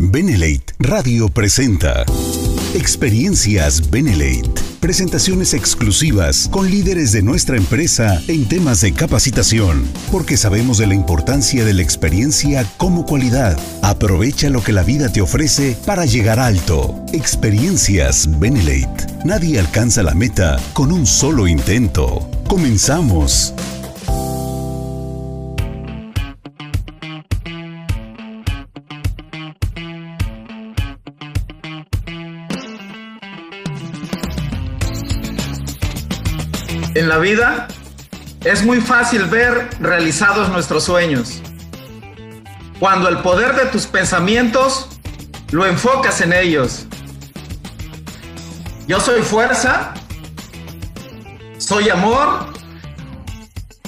Benelate Radio presenta Experiencias Benelate. Presentaciones exclusivas con líderes de nuestra empresa en temas de capacitación, porque sabemos de la importancia de la experiencia como cualidad. Aprovecha lo que la vida te ofrece para llegar alto. Experiencias Benelate. Nadie alcanza la meta con un solo intento. Comenzamos. En la vida es muy fácil ver realizados nuestros sueños. Cuando el poder de tus pensamientos lo enfocas en ellos. Yo soy fuerza, soy amor,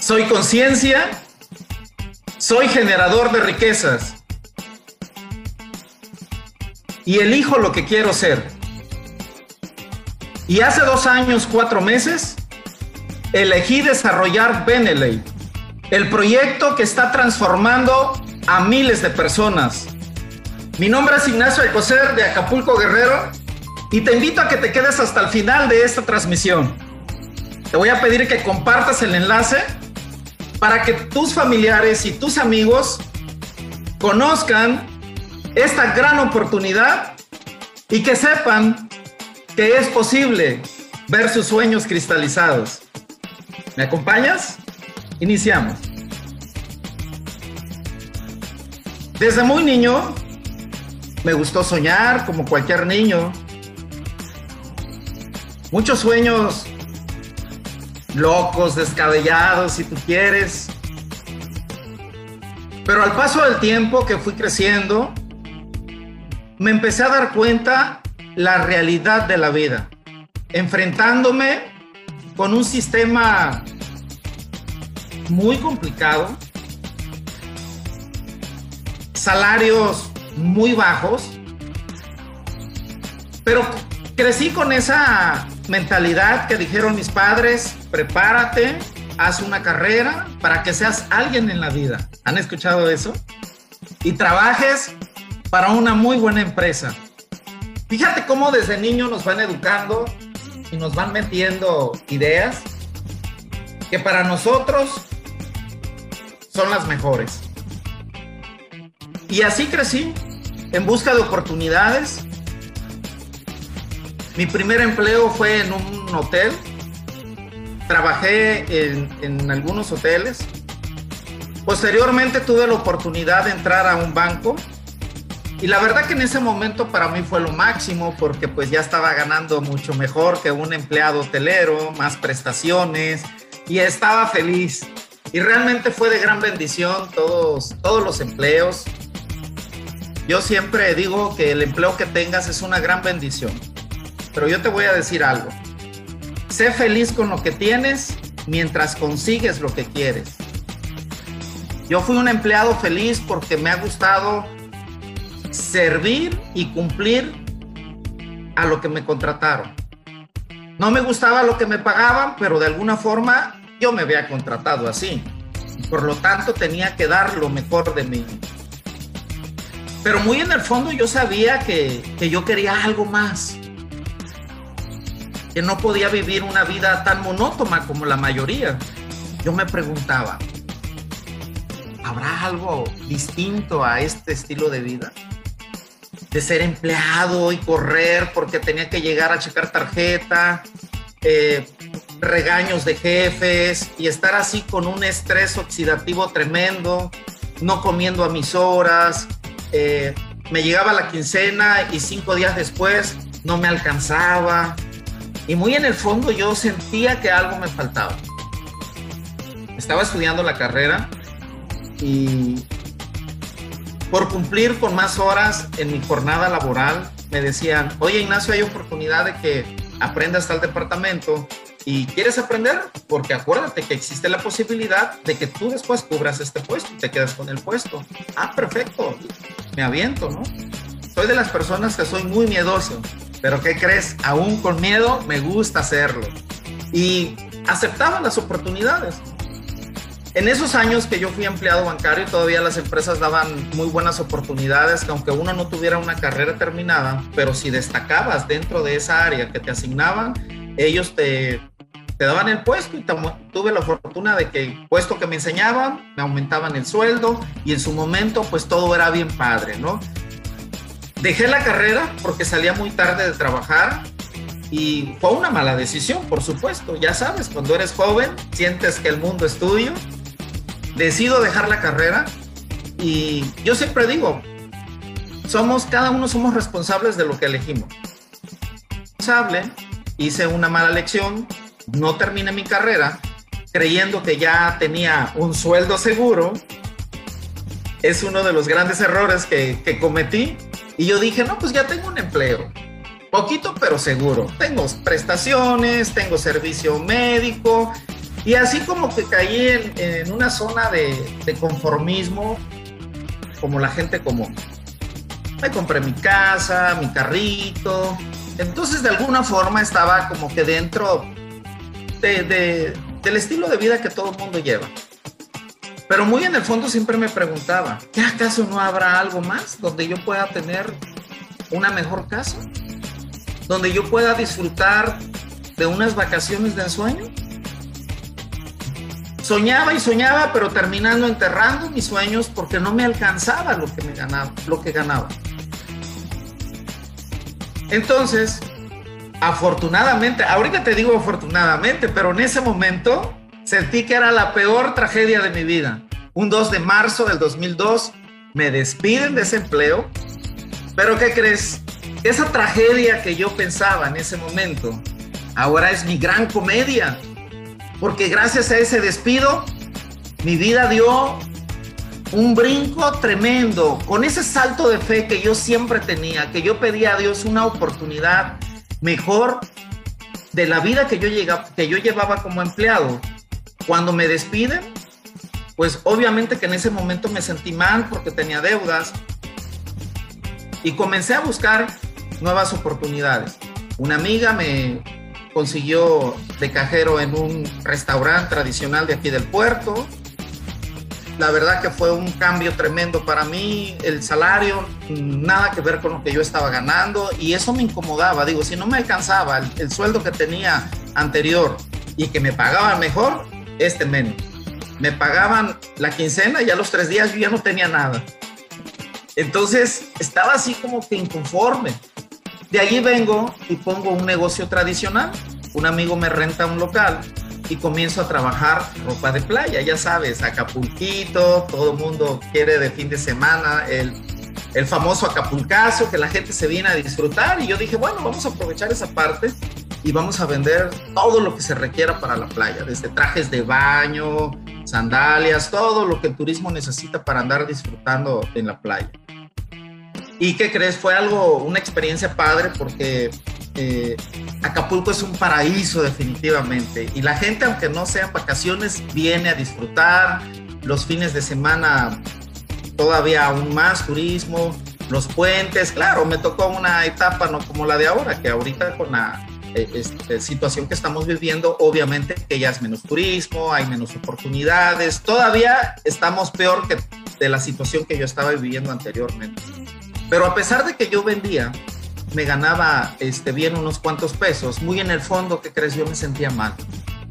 soy conciencia, soy generador de riquezas. Y elijo lo que quiero ser. Y hace dos años, cuatro meses, elegí desarrollar Beneley, el proyecto que está transformando a miles de personas. Mi nombre es Ignacio Alcocer de Acapulco Guerrero y te invito a que te quedes hasta el final de esta transmisión. Te voy a pedir que compartas el enlace para que tus familiares y tus amigos conozcan esta gran oportunidad y que sepan que es posible ver sus sueños cristalizados. ¿Me acompañas? Iniciamos. Desde muy niño me gustó soñar como cualquier niño. Muchos sueños locos, descabellados, si tú quieres. Pero al paso del tiempo que fui creciendo, me empecé a dar cuenta la realidad de la vida, enfrentándome con un sistema muy complicado, salarios muy bajos, pero crecí con esa mentalidad que dijeron mis padres, prepárate, haz una carrera para que seas alguien en la vida. ¿Han escuchado eso? Y trabajes para una muy buena empresa. Fíjate cómo desde niño nos van educando y nos van metiendo ideas que para nosotros son las mejores. Y así crecí, en busca de oportunidades. Mi primer empleo fue en un hotel. Trabajé en, en algunos hoteles. Posteriormente tuve la oportunidad de entrar a un banco y la verdad que en ese momento para mí fue lo máximo porque pues ya estaba ganando mucho mejor que un empleado hotelero, más prestaciones y estaba feliz. Y realmente fue de gran bendición todos, todos los empleos. Yo siempre digo que el empleo que tengas es una gran bendición. Pero yo te voy a decir algo. Sé feliz con lo que tienes mientras consigues lo que quieres. Yo fui un empleado feliz porque me ha gustado servir y cumplir a lo que me contrataron. No me gustaba lo que me pagaban, pero de alguna forma yo me había contratado así. Por lo tanto, tenía que dar lo mejor de mí. Pero muy en el fondo yo sabía que, que yo quería algo más. Que no podía vivir una vida tan monótona como la mayoría. Yo me preguntaba, ¿habrá algo distinto a este estilo de vida? De ser empleado y correr porque tenía que llegar a checar tarjeta, eh, regaños de jefes y estar así con un estrés oxidativo tremendo, no comiendo a mis horas. Eh, me llegaba la quincena y cinco días después no me alcanzaba. Y muy en el fondo yo sentía que algo me faltaba. Estaba estudiando la carrera y por cumplir con más horas en mi jornada laboral, me decían, oye Ignacio, hay oportunidad de que aprendas tal departamento y quieres aprender, porque acuérdate que existe la posibilidad de que tú después cubras este puesto y te quedas con el puesto. Ah, perfecto, me aviento, ¿no? Soy de las personas que soy muy miedoso, pero ¿qué crees? Aún con miedo me gusta hacerlo. Y aceptaban las oportunidades. En esos años que yo fui empleado bancario, todavía las empresas daban muy buenas oportunidades, que aunque uno no tuviera una carrera terminada, pero si destacabas dentro de esa área que te asignaban, ellos te, te daban el puesto y tuve la fortuna de que puesto que me enseñaban, me aumentaban el sueldo y en su momento pues todo era bien padre, ¿no? Dejé la carrera porque salía muy tarde de trabajar, y fue una mala decisión, por supuesto. Ya sabes, cuando eres joven, sientes que el mundo es tuyo decido dejar la carrera y yo siempre digo, somos, cada uno somos responsables de lo que elegimos. Responsable, hice una mala lección, no terminé mi carrera, creyendo que ya tenía un sueldo seguro. Es uno de los grandes errores que cometí. Y yo dije, no, pues ya tengo un empleo. Poquito, pero seguro. Tengo prestaciones, tengo servicio médico, y así como que caí en, una zona de, conformismo, como la gente común. Me compré mi casa, mi carrito. Entonces, de alguna forma, estaba como que dentro del estilo de vida que todo el mundo lleva. Pero muy en el fondo siempre me preguntaba, ¿qué acaso no habrá algo más donde yo pueda tener una mejor casa? Donde yo pueda disfrutar de unas vacaciones de ensueño? Soñaba y soñaba, pero terminando enterrando mis sueños porque no me alcanzaba lo que me ganaba, lo que ganaba. Entonces, afortunadamente, ahorita te digo afortunadamente, pero en ese momento sentí que era la peor tragedia de mi vida. Un 2 de marzo del 2002 me despiden de ese empleo, pero ¿qué crees? Esa tragedia que yo pensaba en ese momento, ahora es mi gran comedia porque gracias a ese despido, mi vida dio un brinco tremendo, con ese salto de fe que yo siempre tenía, que yo pedía a Dios una oportunidad mejor de la vida que yo, llegaba, que yo llevaba como empleado. Cuando me despiden, pues obviamente que en ese momento me sentí mal porque tenía deudas y comencé a buscar nuevas oportunidades. Una amiga me, consiguió de cajero en un restaurante tradicional de aquí del puerto. La verdad que fue un cambio tremendo para mí, el salario, nada que ver con lo que yo estaba ganando y eso me incomodaba. Digo, si no me alcanzaba el, sueldo que tenía anterior y que me pagaban mejor, este menos. Me pagaban la quincena y a los tres días yo ya no tenía nada. Entonces estaba así como que inconforme. De allí vengo y pongo un negocio tradicional. Un amigo me renta un local y comienzo a trabajar ropa de playa, ya sabes, Acapulquito, todo el mundo quiere de fin de semana el, el famoso Acapulcazo, que la gente se viene a disfrutar y yo dije, bueno, vamos a aprovechar esa parte y vamos a vender todo lo que se requiera para la playa, desde trajes de baño, sandalias, todo lo que el turismo necesita para andar disfrutando en la playa. ¿Y qué crees? Fue algo, una experiencia padre porque eh, Acapulco es un paraíso definitivamente. Y la gente, aunque no sean vacaciones, viene a disfrutar. Los fines de semana todavía aún más turismo, los puentes. Claro, me tocó una etapa no como la de ahora, que ahorita con la eh, este, situación que estamos viviendo, obviamente que ya es menos turismo, hay menos oportunidades. Todavía estamos peor que de la situación que yo estaba viviendo anteriormente. Pero a pesar de que yo vendía, me ganaba este, bien unos cuantos pesos, muy en el fondo, ¿qué crees? Yo me sentía mal.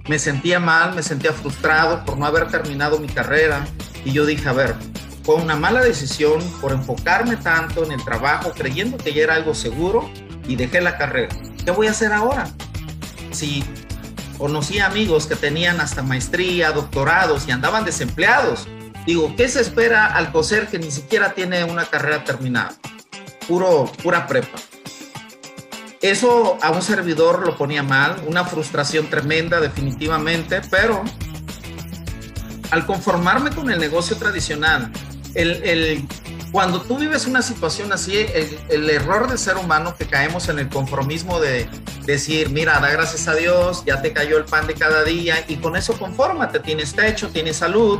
Me sentía mal, me sentía frustrado por no haber terminado mi carrera. Y yo dije, a ver, fue una mala decisión por enfocarme tanto en el trabajo, creyendo que ya era algo seguro y dejé la carrera. ¿Qué voy a hacer ahora? Si conocí amigos que tenían hasta maestría, doctorados y andaban desempleados, digo, ¿qué se espera al coser que ni siquiera tiene una carrera terminada? puro, pura prepa. Eso a un servidor lo ponía mal, una frustración tremenda definitivamente, pero al conformarme con el negocio tradicional, el, cuando tú vives una situación así, el, error del ser humano que caemos en el conformismo de decir, mira, da gracias a Dios, ya te cayó el pan de cada día y con eso confórmate, tienes techo, tienes salud,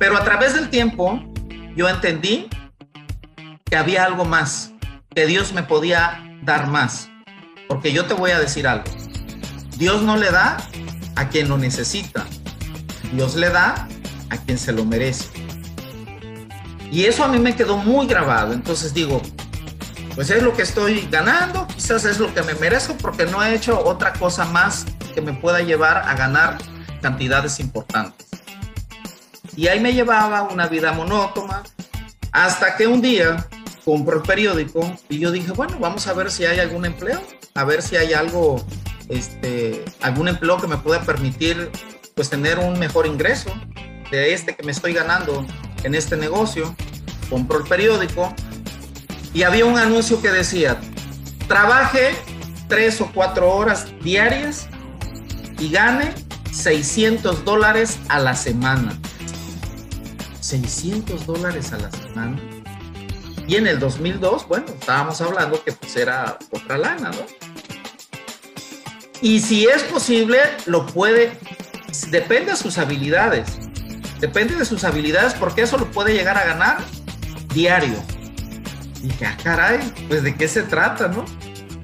pero a través del tiempo yo entendí que había algo más, que Dios me podía dar más. Porque yo te voy a decir algo. Dios no le da a quien lo necesita. Dios le da a quien se lo merece. Y eso a mí me quedó muy grabado. Entonces digo, pues es lo que estoy ganando, quizás es lo que me merezco porque no he hecho otra cosa más que me pueda llevar a ganar cantidades importantes. Y ahí me llevaba una vida monótona hasta que un día compro el periódico y yo dije, bueno, vamos a ver si hay algún empleo, a ver si hay algo, este, algún empleo que me pueda permitir pues tener un mejor ingreso de este que me estoy ganando en este negocio. Compro el periódico y había un anuncio que decía, trabaje tres o cuatro horas diarias y gane 600 dólares a la semana. 600 dólares a la semana. Y en el 2002, bueno, estábamos hablando que pues era otra lana, ¿no? Y si es posible, lo puede, depende de sus habilidades. Depende de sus habilidades porque eso lo puede llegar a ganar diario. Y dije, ah, caray, pues de qué se trata, ¿no?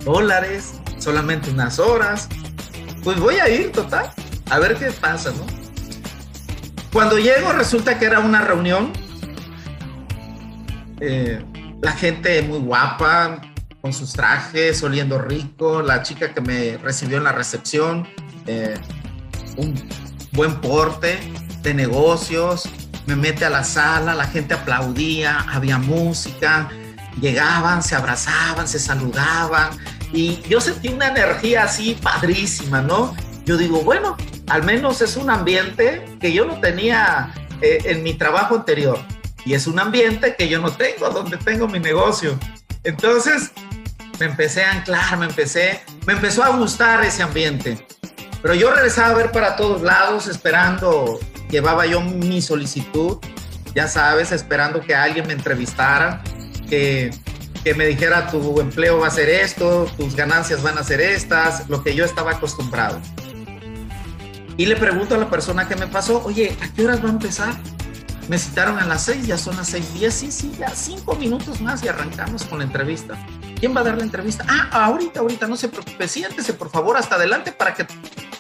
Dólares, solamente unas horas. Pues voy a ir, total, a ver qué pasa, ¿no? Cuando llego resulta que era una reunión. Eh, la gente muy guapa, con sus trajes, oliendo rico. La chica que me recibió en la recepción, eh, un buen porte de negocios. Me mete a la sala, la gente aplaudía, había música llegaban, se abrazaban, se saludaban y yo sentí una energía así padrísima, ¿no? Yo digo, bueno, al menos es un ambiente que yo no tenía eh, en mi trabajo anterior y es un ambiente que yo no tengo donde tengo mi negocio. Entonces me empecé a anclar, me empecé, me empezó a gustar ese ambiente. Pero yo regresaba a ver para todos lados esperando, llevaba yo mi solicitud, ya sabes, esperando que alguien me entrevistara que, me dijera tu empleo va a ser esto, tus ganancias van a ser estas, lo que yo estaba acostumbrado. Y le pregunto a la persona que me pasó, oye, ¿a qué horas va a empezar? Me citaron a las seis, ya son las seis diez, sí, sí, ya cinco minutos más y arrancamos con la entrevista. ¿Quién va a dar la entrevista? Ah, ahorita, ahorita, no se preocupe, siéntese por favor hasta adelante para que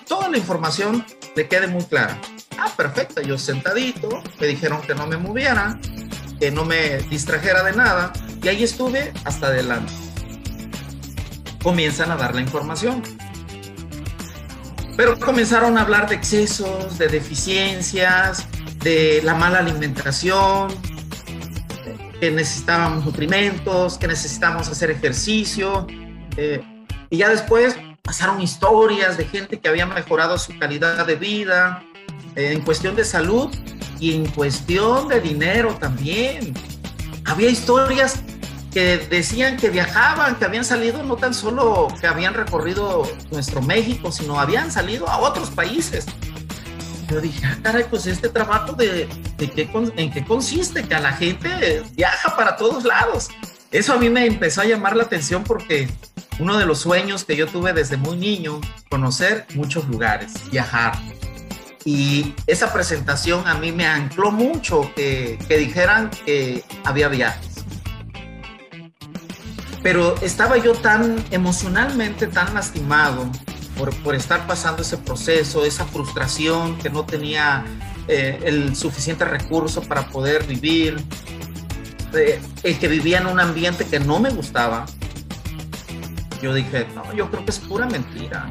toda la información le quede muy clara. Ah, perfecto, yo sentadito, me dijeron que no me moviera, que no me distrajera de nada y ahí estuve hasta adelante. Comienzan a dar la información. Pero comenzaron a hablar de excesos, de deficiencias, de la mala alimentación, que necesitábamos nutrimentos, que necesitábamos hacer ejercicio. Eh, y ya después pasaron historias de gente que había mejorado su calidad de vida eh, en cuestión de salud y en cuestión de dinero también. Había historias que decían que viajaban, que habían salido no tan solo que habían recorrido nuestro México, sino habían salido a otros países. Yo dije, ah, caray, pues este trabajo de, de qué, en qué consiste, que a la gente viaja para todos lados. Eso a mí me empezó a llamar la atención porque uno de los sueños que yo tuve desde muy niño, conocer muchos lugares, viajar. Y esa presentación a mí me ancló mucho que, dijeran que había viajes. Pero estaba yo tan emocionalmente tan lastimado por, estar pasando ese proceso, esa frustración, que no tenía eh, el suficiente recurso para poder vivir, eh, el que vivía en un ambiente que no me gustaba. Yo dije, no, yo creo que es pura mentira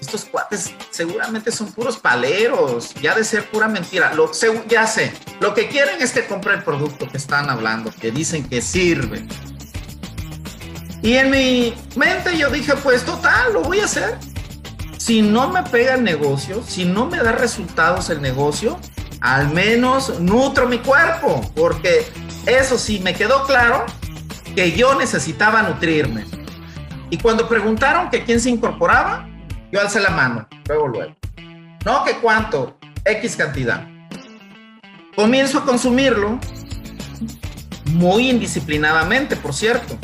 estos cuates seguramente son puros paleros, ya de ser pura mentira. Lo, ya sé, lo que quieren es que compre el producto que están hablando, que dicen que sirve. Y en mi mente yo dije, pues total, lo voy a hacer. Si no me pega el negocio, si no me da resultados el negocio, al menos nutro mi cuerpo, porque eso sí, me quedó claro que yo necesitaba nutrirme. Y cuando preguntaron que quién se incorporaba, yo alcé la mano, luego, luego. No, que cuánto, X cantidad. Comienzo a consumirlo muy indisciplinadamente, por cierto.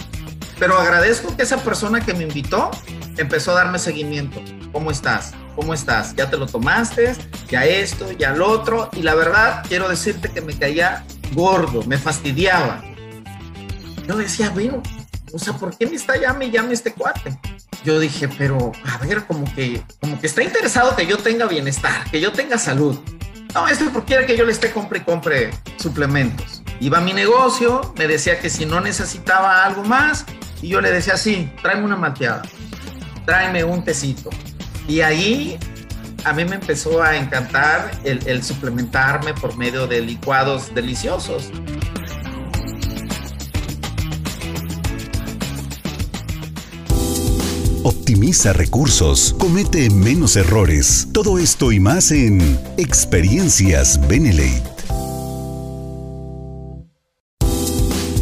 Pero agradezco que esa persona que me invitó empezó a darme seguimiento. ¿Cómo estás? ¿Cómo estás? ¿Ya te lo tomaste? ¿Ya esto? ¿Ya lo otro? Y la verdad, quiero decirte que me caía gordo, me fastidiaba. Yo decía, bueno, o sea, ¿por qué me está llame y llame este cuate? yo dije, pero a ver, como que, como que está interesado que yo tenga bienestar, que yo tenga salud. No, esto porque quiere que yo le esté compre y compre suplementos. Iba a mi negocio, me decía que si no necesitaba algo más, y yo le decía, sí, tráeme una malteada, tráeme un tecito. Y ahí a mí me empezó a encantar el, suplementarme por medio de licuados deliciosos. Optimiza recursos, comete menos errores. Todo esto y más en Experiencias Benelate.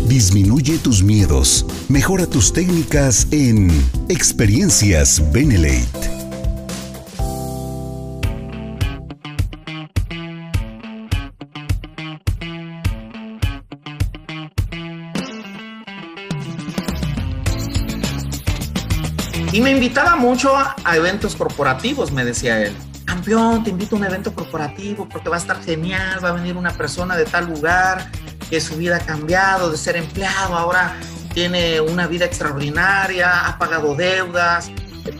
Disminuye tus miedos. Mejora tus técnicas en Experiencias Benelate. Y me invitaba mucho a, eventos corporativos, me decía él. Campeón, te invito a un evento corporativo porque va a estar genial, va a venir una persona de tal lugar que su vida ha cambiado de ser empleado, ahora tiene una vida extraordinaria, ha pagado deudas,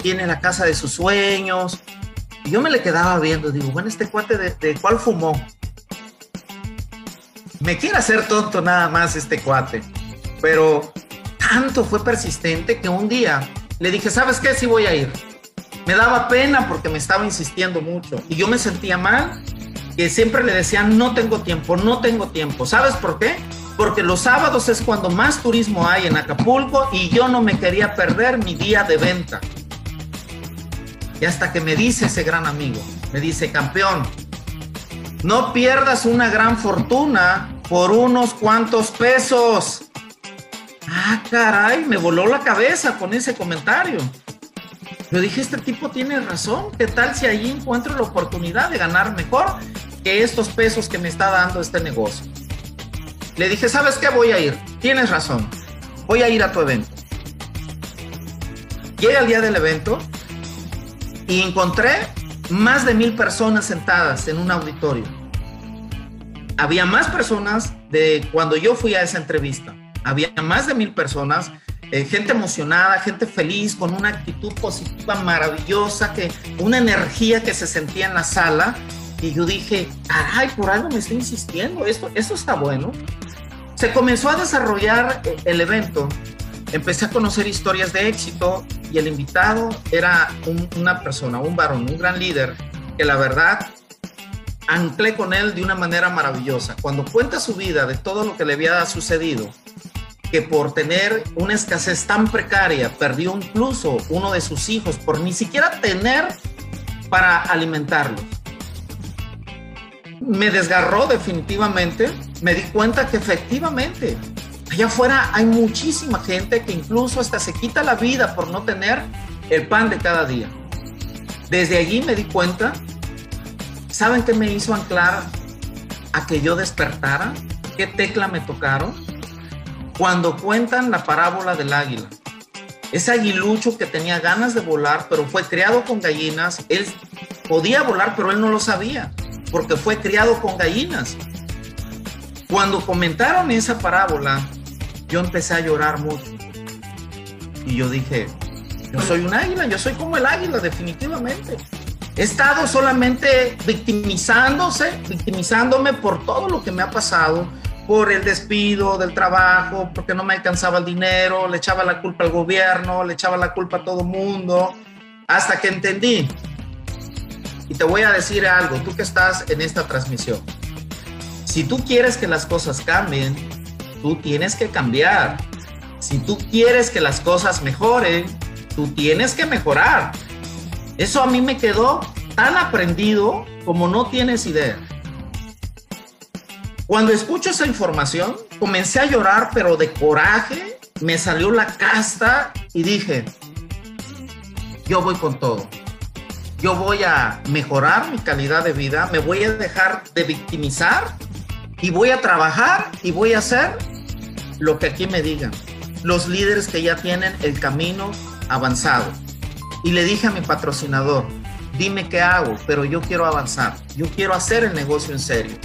tiene la casa de sus sueños. Y yo me le quedaba viendo, digo, bueno, este cuate de, de cuál fumó. Me quiere hacer tonto nada más este cuate, pero tanto fue persistente que un día le dije, ¿sabes qué? Sí voy a ir. Me daba pena porque me estaba insistiendo mucho y yo me sentía mal que siempre le decían, no tengo tiempo, no tengo tiempo. ¿Sabes por qué? Porque los sábados es cuando más turismo hay en Acapulco y yo no me quería perder mi día de venta. Y hasta que me dice ese gran amigo, me dice, campeón, no pierdas una gran fortuna por unos cuantos pesos. Ah, caray, me voló la cabeza con ese comentario. Yo dije, este tipo tiene razón. ¿Qué tal si ahí encuentro la oportunidad de ganar mejor que estos pesos que me está dando este negocio? Le dije, ¿sabes qué? Voy a ir. Tienes razón. Voy a ir a tu evento. Llega el día del evento y encontré más de mil personas sentadas en un auditorio. Había más personas de cuando yo fui a esa entrevista había más de mil personas, eh, gente emocionada, gente feliz, con una actitud positiva maravillosa, que, una energía que se sentía en la sala. Y yo dije, ay, por algo me está insistiendo, esto, esto está bueno. Se comenzó a desarrollar eh, el evento, empecé a conocer historias de éxito y el invitado era una persona, un varón, un gran líder, que la verdad anclé con él de una manera maravillosa. Cuando cuenta su vida de todo lo que le había sucedido, que por tener una escasez tan precaria perdió incluso uno de sus hijos por ni siquiera tener para alimentarlos. Me desgarró definitivamente, me di cuenta que efectivamente allá afuera hay muchísima gente que incluso hasta se quita la vida por no tener el pan de cada día. Desde allí me di cuenta, ¿saben qué me hizo anclar a que yo despertara? ¿Qué tecla me tocaron? cuando cuentan la parábola del águila. Ese aguilucho que tenía ganas de volar, pero fue criado con gallinas. Él podía volar, pero él no lo sabía, porque fue criado con gallinas. Cuando comentaron esa parábola, yo empecé a llorar mucho. Y yo dije, yo soy un águila, yo soy como el águila, definitivamente. He estado solamente victimizándose, victimizándome por todo lo que me ha pasado, por el despido del trabajo, porque no me alcanzaba el dinero, le echaba la culpa al gobierno, le echaba la culpa a todo mundo, hasta que entendí. Y te voy a decir algo, tú que estás en esta transmisión. Si tú quieres que las cosas cambien, tú tienes que cambiar. Si tú quieres que las cosas mejoren, tú tienes que mejorar. Eso a mí me quedó tan aprendido como no tienes idea. Cuando escucho esa información, comencé a llorar, pero de coraje, me salió la casta y dije, yo voy con todo. Yo voy a mejorar mi calidad de vida, me voy a dejar de victimizar y voy a trabajar y voy a hacer lo que aquí me digan. Los líderes que ya tienen el camino avanzado. Y le dije a mi patrocinador, dime qué hago, pero yo quiero avanzar, yo quiero hacer el negocio en serio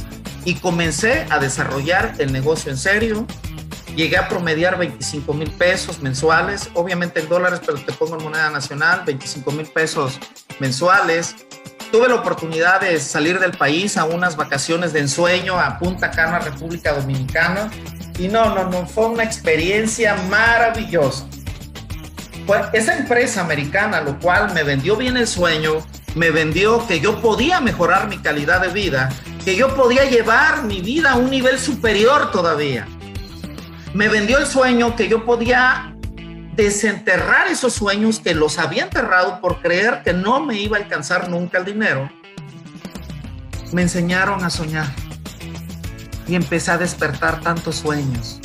y comencé a desarrollar el negocio en serio. Llegué a promediar 25 mil pesos mensuales, obviamente en dólares, pero te pongo en moneda nacional, 25 mil pesos mensuales. tuve la oportunidad de salir del país a unas vacaciones de ensueño a Punta Cana, República Dominicana. Y no, no, no, fue una experiencia maravillosa. Fue esa empresa americana, lo cual me vendió bien el sueño, me vendió que yo podía mejorar mi calidad de vida, que yo podía llevar mi vida a un nivel superior todavía. Me vendió el sueño que yo podía desenterrar esos sueños que los había enterrado por creer que no me iba a alcanzar nunca el dinero. Me enseñaron a soñar y empecé a despertar tantos sueños.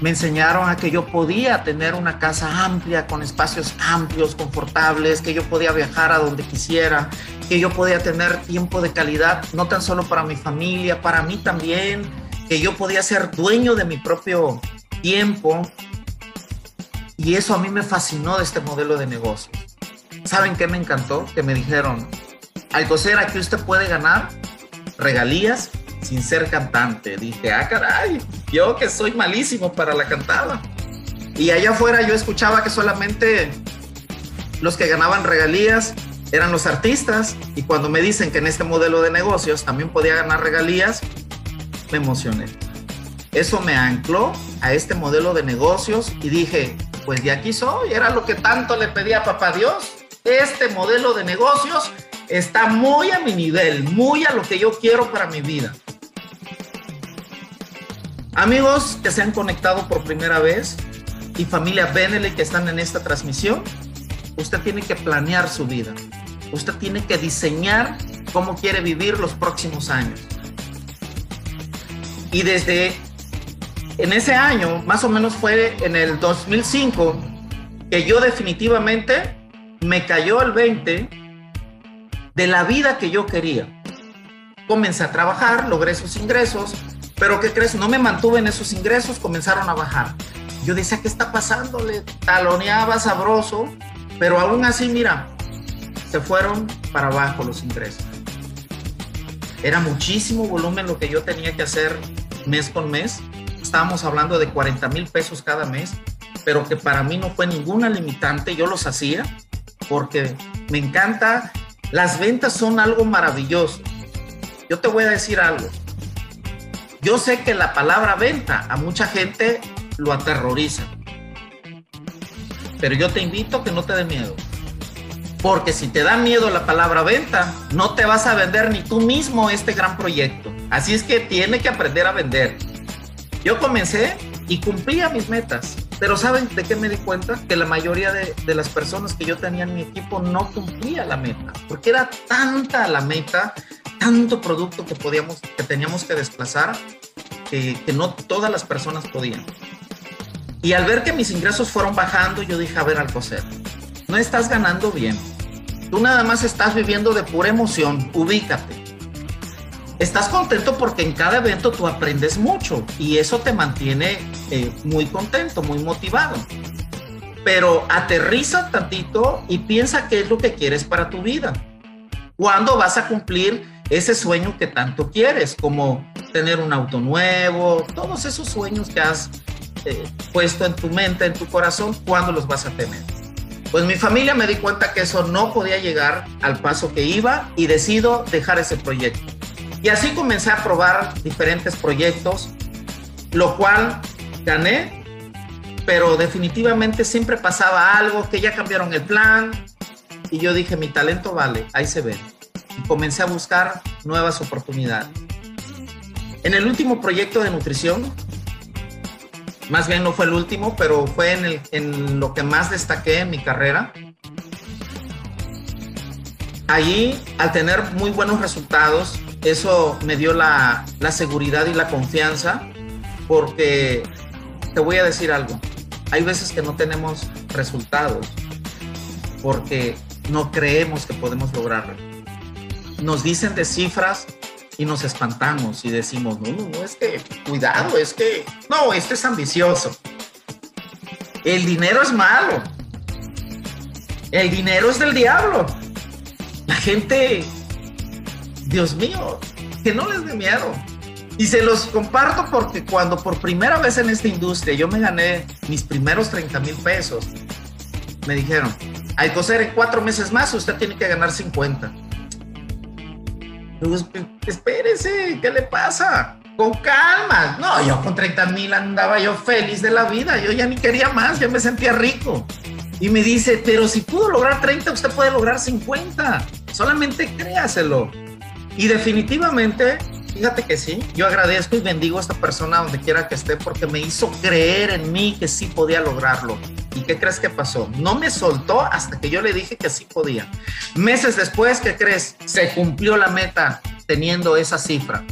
Me enseñaron a que yo podía tener una casa amplia, con espacios amplios, confortables, que yo podía viajar a donde quisiera, que yo podía tener tiempo de calidad, no tan solo para mi familia, para mí también, que yo podía ser dueño de mi propio tiempo. Y eso a mí me fascinó de este modelo de negocio. ¿Saben qué me encantó? Que me dijeron, Alcocer, aquí usted puede ganar regalías sin ser cantante. Dije, ah, caray, yo que soy malísimo para la cantada. Y allá afuera yo escuchaba que solamente los que ganaban regalías eran los artistas. Y cuando me dicen que en este modelo de negocios también podía ganar regalías, me emocioné. Eso me ancló a este modelo de negocios y dije, pues de aquí soy, era lo que tanto le pedía a papá Dios. Este modelo de negocios está muy a mi nivel, muy a lo que yo quiero para mi vida. Amigos que se han conectado por primera vez y familia Benele que están en esta transmisión, usted tiene que planear su vida. Usted tiene que diseñar cómo quiere vivir los próximos años. Y desde en ese año, más o menos fue en el 2005, que yo definitivamente me cayó el 20 de la vida que yo quería. Comencé a trabajar, logré sus ingresos, pero ¿qué crees? No me mantuve en esos ingresos, comenzaron a bajar. Yo decía, ¿qué está pasando? Le taloneaba sabroso, pero aún así, mira, se fueron para abajo los ingresos. Era muchísimo volumen lo que yo tenía que hacer mes con mes. Estábamos hablando de 40 mil pesos cada mes, pero que para mí no fue ninguna limitante. Yo los hacía porque me encanta. Las ventas son algo maravilloso. Yo te voy a decir algo. Yo sé que la palabra venta a mucha gente lo aterroriza. Pero yo te invito a que no te dé miedo. Porque si te da miedo la palabra venta, no te vas a vender ni tú mismo este gran proyecto. Así es que tiene que aprender a vender. Yo comencé y cumplía mis metas. Pero ¿saben de qué me di cuenta? Que la mayoría de, las personas que yo tenía en mi equipo no cumplía la meta. Porque era tanta la meta tanto producto que podíamos, que teníamos que desplazar, que, que no todas las personas podían. Y al ver que mis ingresos fueron bajando, yo dije, a ver, Alcocer, no estás ganando bien. Tú nada más estás viviendo de pura emoción, ubícate. Estás contento porque en cada evento tú aprendes mucho y eso te mantiene eh, muy contento, muy motivado. Pero aterriza tantito y piensa qué es lo que quieres para tu vida. ¿Cuándo vas a cumplir ese sueño que tanto quieres, como tener un auto nuevo, todos esos sueños que has eh, puesto en tu mente, en tu corazón, ¿cuándo los vas a tener? Pues mi familia me di cuenta que eso no podía llegar al paso que iba y decido dejar ese proyecto. Y así comencé a probar diferentes proyectos, lo cual gané, pero definitivamente siempre pasaba algo, que ya cambiaron el plan, y yo dije, mi talento vale, ahí se ve comencé a buscar nuevas oportunidades. En el último proyecto de nutrición, más bien no fue el último, pero fue en, el, en lo que más destaqué en mi carrera. Allí, al tener muy buenos resultados, eso me dio la, la seguridad y la confianza, porque te voy a decir algo, hay veces que no tenemos resultados, porque no creemos que podemos lograrlo nos dicen de cifras y nos espantamos y decimos, no, no, no, es que, cuidado, es que, no, este es ambicioso. El dinero es malo. El dinero es del diablo. La gente, Dios mío, que no les dé miedo. Y se los comparto porque cuando por primera vez en esta industria yo me gané mis primeros 30 mil pesos, me dijeron, al coser en cuatro meses más usted tiene que ganar 50. Espérese, ¿qué le pasa? Con calma. No, yo con 30 mil andaba yo feliz de la vida. Yo ya ni quería más, ya me sentía rico. Y me dice, pero si pudo lograr 30, usted puede lograr 50. Solamente créaselo. Y definitivamente, fíjate que sí, yo agradezco y bendigo a esta persona donde quiera que esté porque me hizo creer en mí que sí podía lograrlo. ¿Y qué crees que pasó? No me soltó hasta que yo le dije que sí podía. Meses después, ¿qué crees? Se cumplió la meta teniendo esa cifra.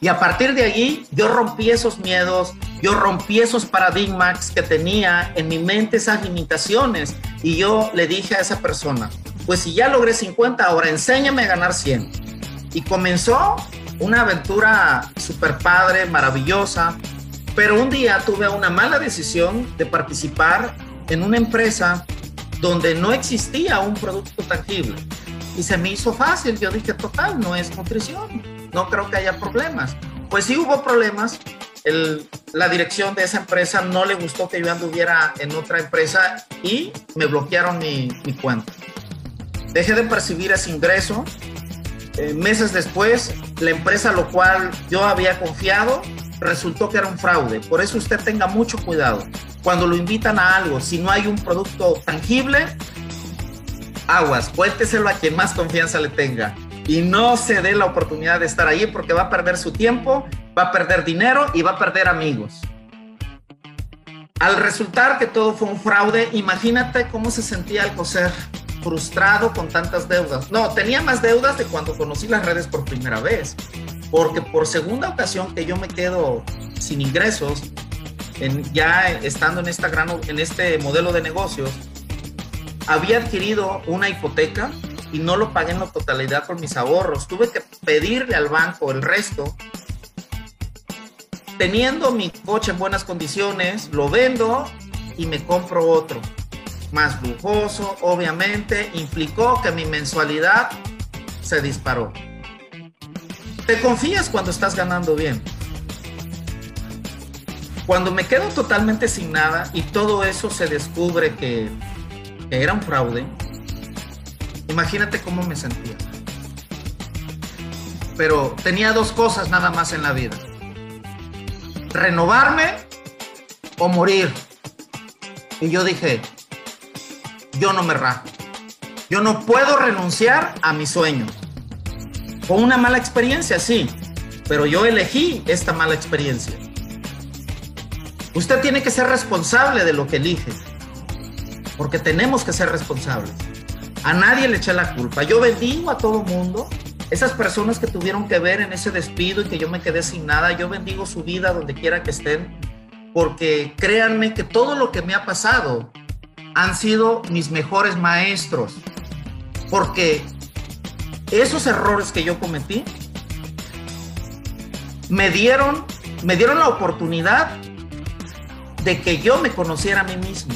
Y a partir de allí yo rompí esos miedos, yo rompí esos paradigmas que tenía en mi mente, esas limitaciones. Y yo le dije a esa persona, pues si ya logré 50, ahora enséñame a ganar 100. Y comenzó una aventura súper padre, maravillosa. Pero un día tuve una mala decisión de participar en una empresa donde no existía un producto tangible. Y se me hizo fácil. Yo dije, total, no es nutrición. No creo que haya problemas. Pues sí hubo problemas. La dirección de esa empresa no le gustó que yo anduviera en otra empresa y me bloquearon mi, mi cuenta. Dejé de percibir ese ingreso. Eh, meses después, la empresa a lo cual yo había confiado resultó que era un fraude. Por eso usted tenga mucho cuidado. Cuando lo invitan a algo, si no hay un producto tangible, aguas, cuénteselo a quien más confianza le tenga. Y no se dé la oportunidad de estar ahí porque va a perder su tiempo, va a perder dinero y va a perder amigos. Al resultar que todo fue un fraude, imagínate cómo se sentía el coser frustrado con tantas deudas. No, tenía más deudas de cuando conocí las redes por primera vez, porque por segunda ocasión que yo me quedo sin ingresos, en, ya estando en, esta gran, en este modelo de negocios, había adquirido una hipoteca y no lo pagué en la totalidad con mis ahorros. Tuve que pedirle al banco el resto. Teniendo mi coche en buenas condiciones, lo vendo y me compro otro. Más lujoso, obviamente, implicó que mi mensualidad se disparó. Te confías cuando estás ganando bien. Cuando me quedo totalmente sin nada y todo eso se descubre que era un fraude, imagínate cómo me sentía. Pero tenía dos cosas nada más en la vida. Renovarme o morir. Y yo dije, yo no me rajo. Yo no puedo renunciar a mi sueño. Fue una mala experiencia, sí, pero yo elegí esta mala experiencia. Usted tiene que ser responsable de lo que elige porque tenemos que ser responsables. A nadie le eché la culpa. Yo bendigo a todo mundo. Esas personas que tuvieron que ver en ese despido y que yo me quedé sin nada, yo bendigo su vida donde quiera que estén, porque créanme que todo lo que me ha pasado han sido mis mejores maestros, porque esos errores que yo cometí me dieron, me dieron la oportunidad de que yo me conociera a mí mismo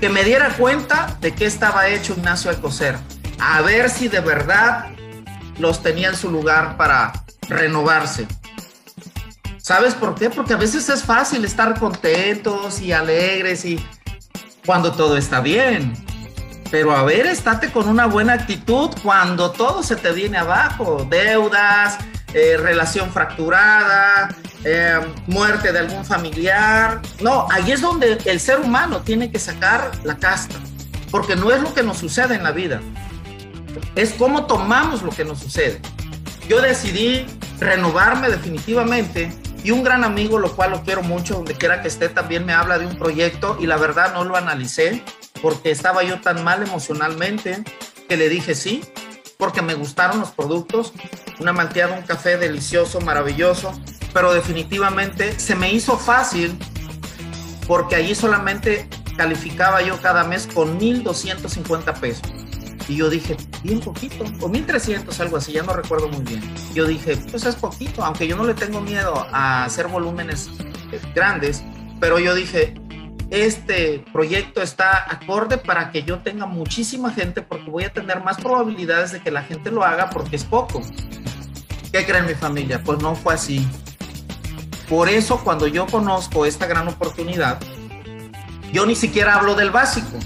que me diera cuenta de qué estaba hecho Ignacio Alcocer, a ver si de verdad los tenía en su lugar para renovarse. ¿Sabes por qué? Porque a veces es fácil estar contentos y alegres y cuando todo está bien. Pero a ver, estate con una buena actitud cuando todo se te viene abajo. Deudas, eh, relación fracturada, eh, muerte de algún familiar. No, ahí es donde el ser humano tiene que sacar la casta, porque no es lo que nos sucede en la vida, es cómo tomamos lo que nos sucede. Yo decidí renovarme definitivamente y un gran amigo, lo cual lo quiero mucho, donde quiera que esté, también me habla de un proyecto y la verdad no lo analicé porque estaba yo tan mal emocionalmente que le dije sí, porque me gustaron los productos, una malteada, un café delicioso, maravilloso, pero definitivamente se me hizo fácil porque allí solamente calificaba yo cada mes con 1.250 pesos. Y yo dije, bien poquito, o 1.300, algo así, ya no recuerdo muy bien. Yo dije, pues es poquito, aunque yo no le tengo miedo a hacer volúmenes grandes, pero yo dije, este proyecto está acorde para que yo tenga muchísima gente porque voy a tener más probabilidades de que la gente lo haga porque es poco. ¿Qué creen mi familia? Pues no fue así. Por eso cuando yo conozco esta gran oportunidad, yo ni siquiera hablo del básico.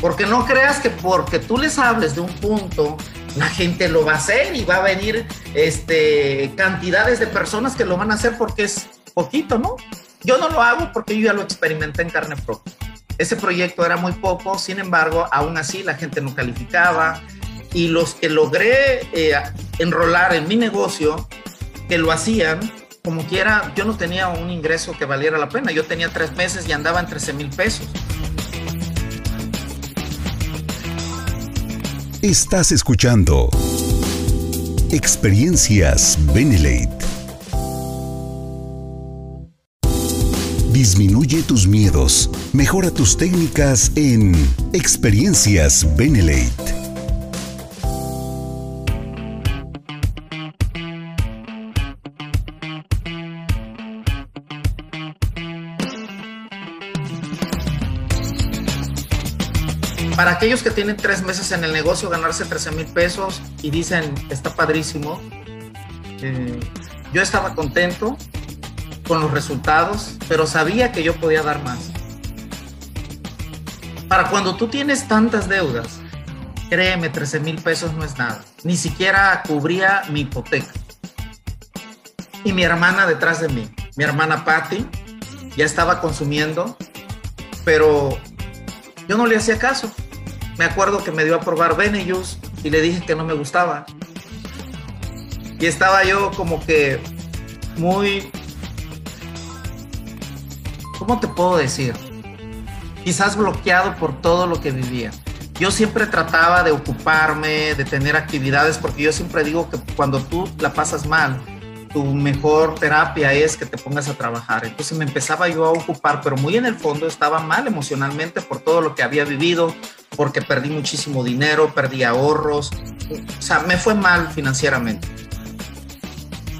Porque no creas que porque tú les hables de un punto la gente lo va a hacer y va a venir este, cantidades de personas que lo van a hacer porque es poquito, ¿no? Yo no lo hago porque yo ya lo experimenté en carne propia. Ese proyecto era muy poco, sin embargo, aún así la gente no calificaba y los que logré eh, enrolar en mi negocio, que lo hacían, como quiera, yo no tenía un ingreso que valiera la pena. Yo tenía tres meses y andaba en 13 mil pesos. Estás escuchando Experiencias Benelate. Disminuye tus miedos, mejora tus técnicas en Experiencias Benelate. para aquellos que tienen tres meses en el negocio, ganarse 13 mil pesos y dicen, está padrísimo, eh, yo estaba contento con los resultados, pero sabía que yo podía dar más. Para cuando tú tienes tantas deudas, créeme, 13 mil pesos no es nada. Ni siquiera cubría mi hipoteca. Y mi hermana detrás de mí, mi hermana Patty, ya estaba consumiendo, pero yo no le hacía caso me acuerdo que me dio a probar Benelux y le dije que no me gustaba. Y estaba yo como que muy... ¿Cómo te puedo decir? Quizás bloqueado por todo lo que vivía. Yo siempre trataba de ocuparme, de tener actividades, porque yo siempre digo que cuando tú la pasas mal, tu mejor terapia es que te pongas a trabajar. Entonces me empezaba yo a ocupar, pero muy en el fondo estaba mal emocionalmente por todo lo que había vivido, porque perdí muchísimo dinero, perdí ahorros, o sea, me fue mal financieramente.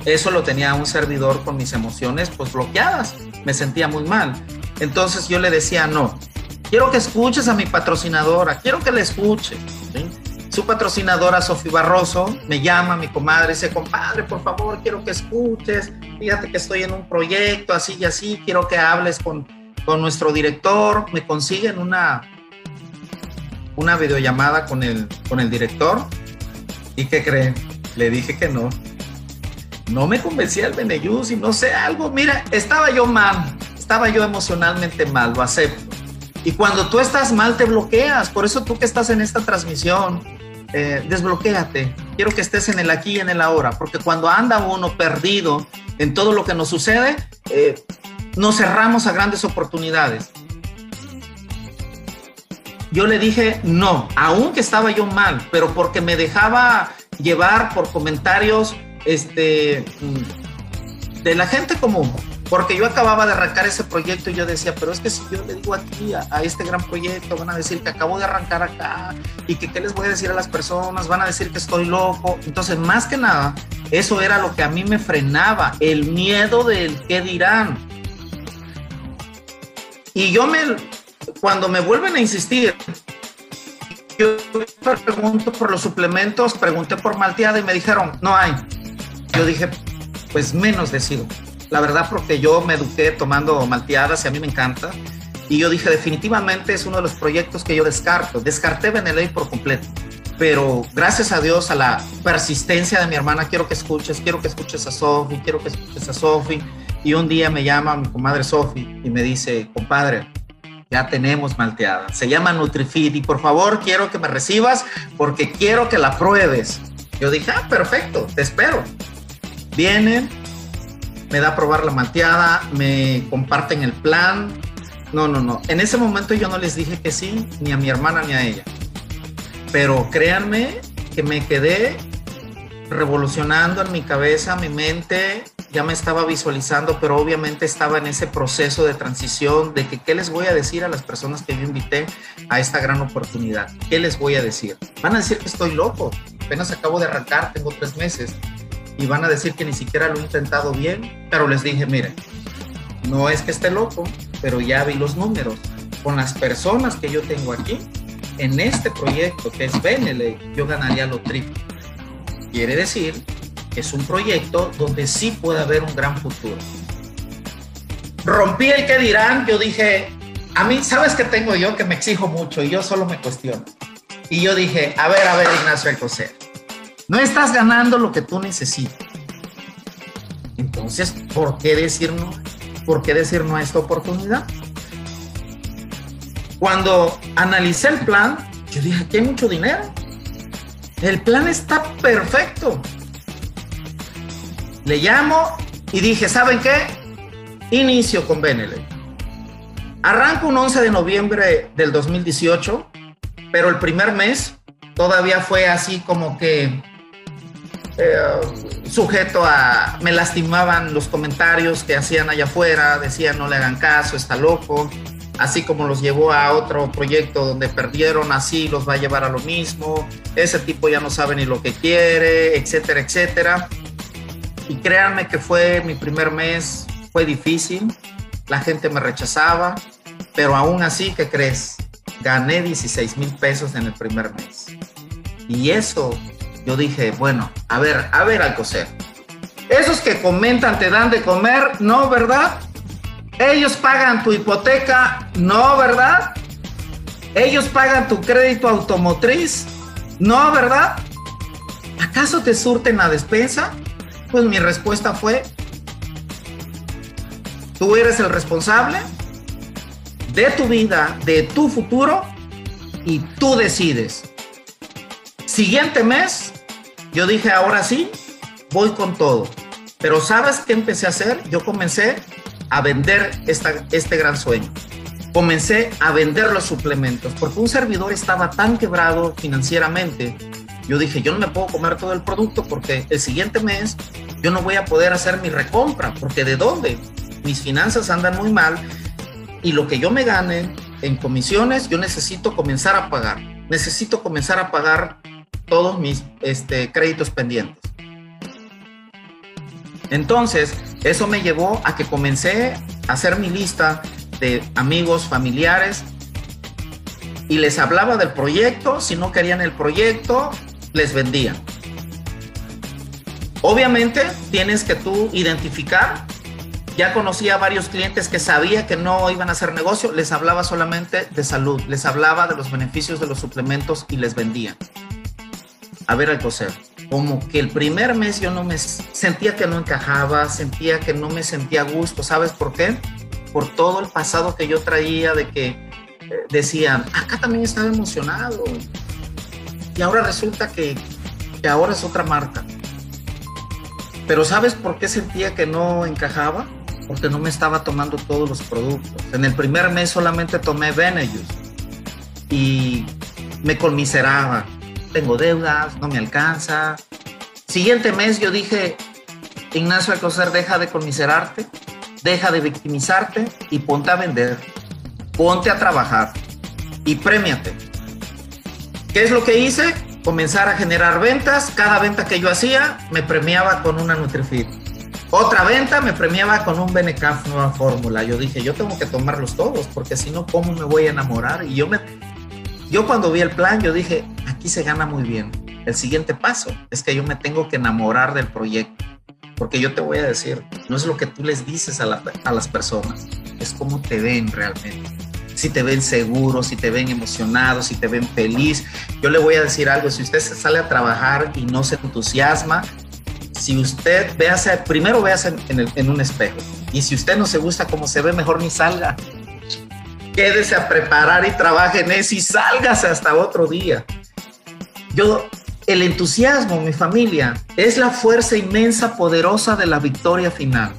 Eso lo tenía un servidor con mis emociones pues bloqueadas, me sentía muy mal. Entonces yo le decía, no, quiero que escuches a mi patrocinadora, quiero que le escuche. Su patrocinadora, Sofía Barroso, me llama, mi comadre, dice, compadre, por favor, quiero que escuches, fíjate que estoy en un proyecto, así y así, quiero que hables con, con nuestro director, me consiguen una, una videollamada con el, con el director, ¿y qué creen? Le dije que no. No me convencía el Beneyus y no sé, algo, mira, estaba yo mal, estaba yo emocionalmente mal, lo acepto. Y cuando tú estás mal, te bloqueas. Por eso tú que estás en esta transmisión, eh, desbloquéate. Quiero que estés en el aquí y en el ahora, porque cuando anda uno perdido en todo lo que nos sucede, eh, nos cerramos a grandes oportunidades. Yo le dije no, aunque estaba yo mal, pero porque me dejaba llevar por comentarios este, mm, de la gente común porque yo acababa de arrancar ese proyecto y yo decía, pero es que si yo le digo aquí a, este gran proyecto, van a decir que acabo de arrancar acá y que qué les voy a decir a las personas, van a decir que estoy loco. Entonces, más que nada, eso era lo que a mí me frenaba, el miedo del qué dirán. Y yo me, cuando me vuelven a insistir, yo pregunto por los suplementos, pregunté por malteada y me dijeron, no hay. Yo dije, pues menos decido la verdad porque yo me eduqué tomando malteadas y a mí me encanta. Y yo dije, definitivamente es uno de los proyectos que yo descarto. Descarté Beneley por completo. Pero gracias a Dios, a la persistencia de mi hermana, quiero que escuches, quiero que escuches a Sofi, quiero que escuches a Sofi. Y un día me llama mi comadre Sofi y me dice, compadre, ya tenemos malteada. Se llama NutriFit y por favor quiero que me recibas porque quiero que la pruebes. Yo dije, ah, perfecto, te espero. Vienen, me da a probar la malteada, me comparten el plan. No, no, no. En ese momento yo no les dije que sí, ni a mi hermana ni a ella. Pero créanme que me quedé revolucionando en mi cabeza, mi mente, ya me estaba visualizando, pero obviamente estaba en ese proceso de transición de que qué les voy a decir a las personas que yo invité a esta gran oportunidad. ¿Qué les voy a decir? Van a decir que estoy loco, apenas acabo de arrancar, tengo tres meses y van a decir que ni siquiera lo he intentado bien, pero les dije, miren, no es que esté loco, pero ya vi los números. Con las personas que yo tengo aquí, en este proyecto que es Benele, yo ganaría lo triple. Quiere decir que es un proyecto donde sí puede haber un gran futuro. Rompí el que dirán, yo dije, a mí, ¿sabes qué tengo yo? Que me exijo mucho y yo solo me cuestiono. Y yo dije, a ver, a ver, Ignacio Alcocer, No estás ganando lo que tú necesitas. Entonces, ¿por qué decir no? ¿Por qué decir no a esta oportunidad? Cuando analicé el plan, yo dije, aquí hay mucho dinero. El plan está perfecto. Le llamo y dije, ¿saben qué? Inicio con Benele. Arranco un 11 de noviembre del 2018, pero el primer mes todavía fue así como que eh, sujeto a, me lastimaban los comentarios que hacían allá afuera, decían no le hagan caso, está loco, así como los llevó a otro proyecto donde perdieron, así los va a llevar a lo mismo, ese tipo ya no sabe ni lo que quiere, etcétera, etcétera. Y créanme que fue mi primer mes, fue difícil, la gente me rechazaba, pero aún así, ¿qué crees? Gané 16 mil pesos en el primer mes. Y eso yo dije, bueno, a ver, a ver, Alcocer. Esos que comentan te dan de comer, no, ¿verdad? Ellos pagan tu hipoteca, no, ¿verdad? Ellos pagan tu crédito automotriz, no, ¿verdad? ¿Acaso te surten la despensa? Pues mi respuesta fue, tú eres el responsable de tu vida, de tu futuro, y tú decides. Siguiente mes, yo dije, ahora sí, voy con todo. Pero ¿sabes qué empecé a hacer? Yo comencé a vender esta, este gran sueño. Comencé a vender los suplementos porque un servidor estaba tan quebrado financieramente. Yo dije, yo no me puedo comer todo el producto porque el siguiente mes yo no voy a poder hacer mi recompra, porque ¿de dónde? Mis finanzas andan muy mal y lo que yo me gane en comisiones, yo necesito comenzar a pagar. Necesito comenzar a pagar todos mis este, créditos pendientes. Entonces, eso me llevó a que comencé a hacer mi lista de amigos, familiares, y les hablaba del proyecto, si no querían el proyecto, les vendía. Obviamente tienes que tú identificar, ya conocía a varios clientes que sabía que no iban a hacer negocio, les hablaba solamente de salud, les hablaba de los beneficios de los suplementos y les vendía a ver al coser. Como que el primer mes yo no me sentía que no encajaba, sentía que no me sentía a gusto. ¿Sabes por qué? Por todo el pasado que yo traía de que eh, decían, acá también estaba emocionado. Y ahora resulta que, que ahora es otra marca. Pero ¿sabes por qué sentía que no encajaba? Porque no me estaba tomando todos los productos. En el primer mes solamente tomé Benelux y me conmiseraba tengo deudas, no me alcanza. Siguiente mes yo dije, Ignacio Alcocer, deja de conmiserarte, deja de victimizarte y ponte a vender, ponte a trabajar y premiate. ¿Qué es lo que hice? Comenzar a generar ventas. Cada venta que yo hacía me premiaba con una NutriFit. Otra venta me premiaba con un Benecaf nueva fórmula. Yo dije, yo tengo que tomarlos todos porque si no, ¿cómo me voy a enamorar? Y yo me yo cuando vi el plan, yo dije, aquí se gana muy bien. El siguiente paso es que yo me tengo que enamorar del proyecto. Porque yo te voy a decir, no es lo que tú les dices a, las personas, es cómo te ven realmente. Si te ven seguros, si te ven emocionados, si te ven feliz. Yo le voy a decir algo, si usted sale a trabajar y no se entusiasma, si usted véase, primero véase en, en un espejo. Y si usted no se gusta cómo se ve, mejor ni salga quédese a preparar y trabaje en eso y sálgase hasta otro día. Yo, el entusiasmo, mi familia, es la fuerza inmensa, poderosa de la victoria final.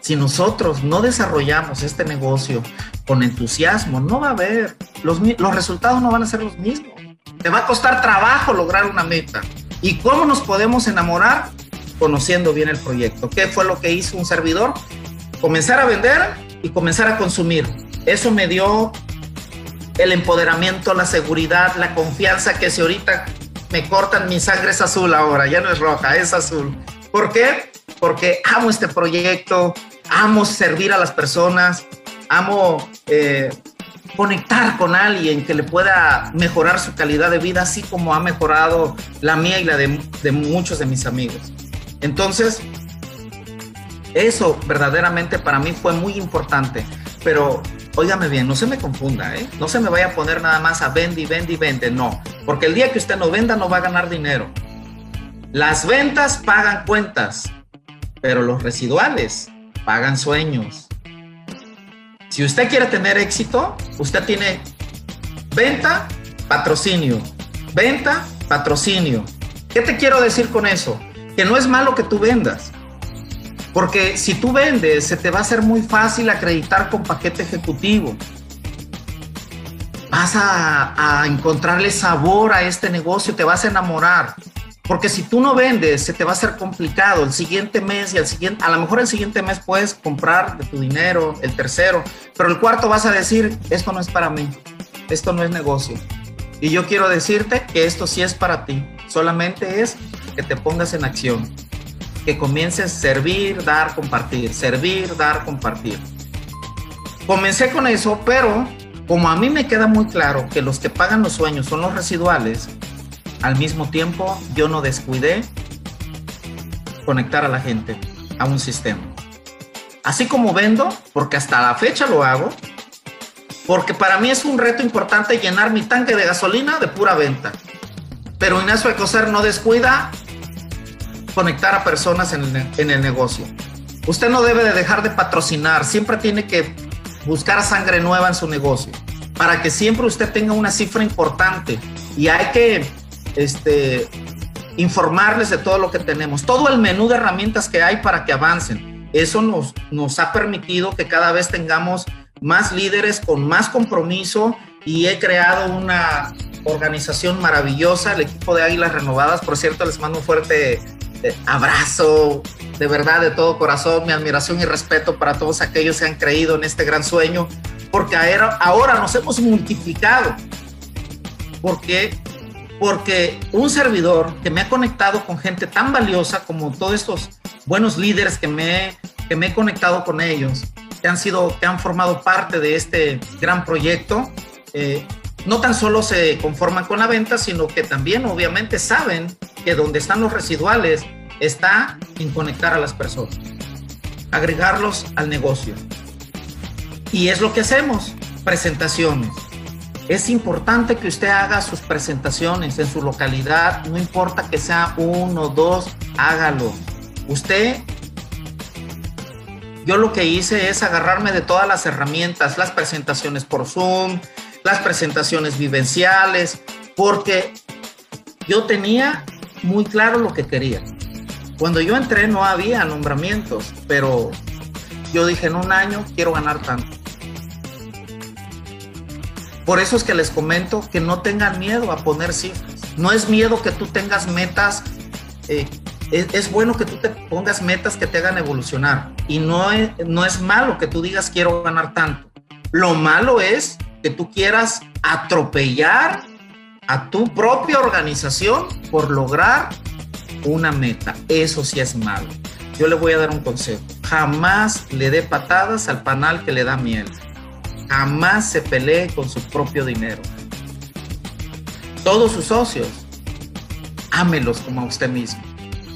Si nosotros no desarrollamos este negocio con entusiasmo, no va a haber, los, los resultados no van a ser los mismos. Te va a costar trabajo lograr una meta. ¿Y cómo nos podemos enamorar? Conociendo bien el proyecto. ¿Qué fue lo que hizo un servidor? Comenzar a vender y comenzar a consumir eso me dio el empoderamiento, la seguridad, la confianza que si ahorita me cortan mi sangre es azul ahora, ya no es roja, es azul. ¿Por qué? Porque amo este proyecto, amo servir a las personas, amo eh, conectar con alguien que le pueda mejorar su calidad de vida, así como ha mejorado la mía y la de, de muchos de mis amigos. Entonces, eso verdaderamente para mí fue muy importante, pero óigame bien, no se me confunda, ¿eh? No se me vaya a poner nada más a vende y vende y vende, no. Porque el día que usted no venda no va a ganar dinero. Las ventas pagan cuentas, pero los residuales pagan sueños. Si usted quiere tener éxito, usted tiene venta, patrocinio. Venta, patrocinio. ¿Qué te quiero decir con eso? Que no es malo que tú vendas. Porque si tú vendes, se te va a hacer muy fácil acreditar con paquete ejecutivo. Vas a, encontrarle sabor a este negocio, te vas a enamorar. Porque si tú no vendes, se te va a hacer complicado. El siguiente mes y el siguiente, a lo mejor el siguiente mes puedes comprar de tu dinero, el tercero, pero el cuarto vas a decir, esto no es para mí, esto no es negocio. Y yo quiero decirte que esto sí es para ti. Solamente es que te pongas en acción, que comiences servir, dar, compartir, servir, dar, compartir. Comencé con eso, pero como a mí me queda muy claro que los que pagan los sueños son los residuales, al mismo tiempo yo no descuidé conectar a la gente a un sistema. Así como vendo, porque hasta la fecha lo hago, porque para mí es un reto importante llenar mi tanque de gasolina de pura venta. Pero Ignacio Ecoser no descuida conectar a personas en el, negocio. Usted no debe de dejar de patrocinar, siempre tiene que buscar sangre nueva en su negocio, para que siempre usted tenga una cifra importante. Y hay que este, informarles de todo lo que tenemos, todo el menú de herramientas que hay para que avancen. Eso nos, nos ha permitido que cada vez tengamos más líderes con más compromiso y he creado una organización maravillosa, el equipo de Águilas Renovadas. Por cierto, les mando un fuerte abrazo, de verdad, de todo corazón, mi admiración y respeto para todos aquellos que han creído en este gran sueño, porque ahora, nos hemos multiplicado. Porque porque un servidor que me ha conectado con gente tan valiosa como todos estos buenos líderes que me, que me he conectado con ellos, que han sido, que han formado parte de este gran proyecto, eh, no tan solo se conforman con la venta, sino que también obviamente saben que donde están los residuales está en conectar a las personas, agregarlos al negocio. Y es lo que hacemos, presentaciones es importante que usted haga sus presentaciones en su localidad, no importa que sea uno, dos, hágalo. Usted, yo lo que hice es agarrarme de todas las herramientas, las presentaciones por Zoom, las presentaciones vivenciales, porque yo tenía muy claro lo que quería. Cuando yo entré no había nombramientos, pero yo dije en un año quiero ganar tanto. Por eso es que les comento que no tengan miedo a poner cifras. No es miedo que tú tengas metas. Eh, es, bueno que tú te pongas metas que te hagan evolucionar. Y no es, no es malo que tú digas quiero ganar tanto. Lo malo es que tú quieras atropellar a tu propia organización por lograr una meta. Eso sí es malo. Yo le voy a dar un consejo. Jamás le dé patadas al panal que le da miel jamás se pelee con su propio dinero. Todos sus socios, ámelos como a usted mismo.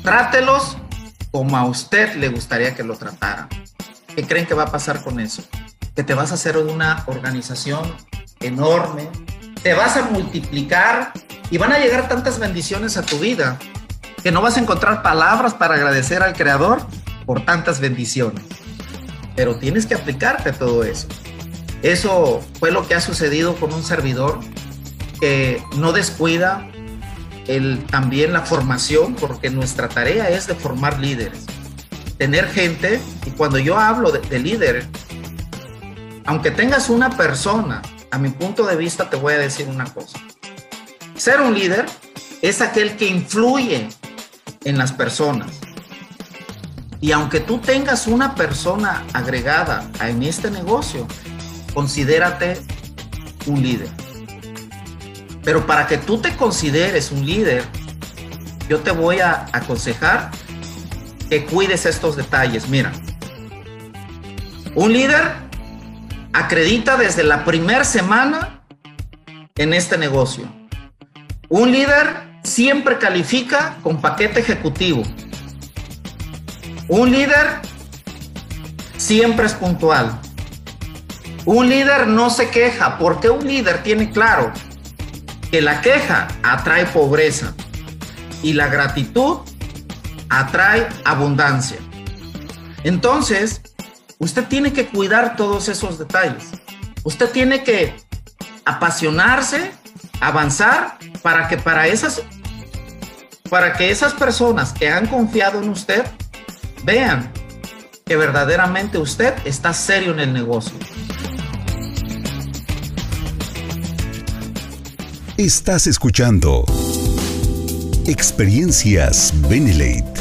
Trátelos como a usted le gustaría que lo tratara. ¿Qué creen que va a pasar con eso? Que te vas a hacer una organización enorme, te vas a multiplicar y van a llegar tantas bendiciones a tu vida que no vas a encontrar palabras para agradecer al Creador por tantas bendiciones. Pero tienes que aplicarte todo eso. Eso fue lo que ha sucedido con un servidor que no descuida el, también la formación, porque nuestra tarea es de formar líderes, tener gente, y cuando yo hablo de, de líder, aunque tengas una persona, a mi punto de vista te voy a decir una cosa. Ser un líder es aquel que influye en las personas. Y aunque tú tengas una persona agregada en este negocio, considérate un líder. Pero para que tú te consideres un líder, yo te voy a aconsejar que cuides estos detalles. Mira, un líder acredita desde la primera semana en este negocio. Un líder siempre califica con paquete ejecutivo. Un líder siempre es puntual. Un líder no se queja porque un líder tiene claro que la queja atrae pobreza y la gratitud atrae abundancia. Entonces, usted tiene que cuidar todos esos detalles. Usted tiene que apasionarse, avanzar para que para esas para que esas personas que han confiado en usted vean que verdaderamente usted está serio en el negocio. Estás escuchando Experiencias Benelate.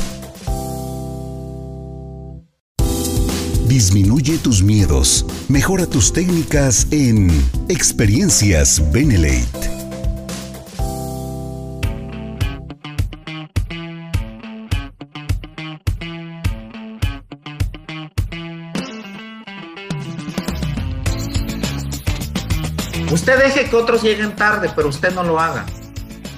Disminuye tus miedos, mejora tus técnicas en Experiencias Benelate. Usted deje que otros lleguen tarde, pero usted no lo haga.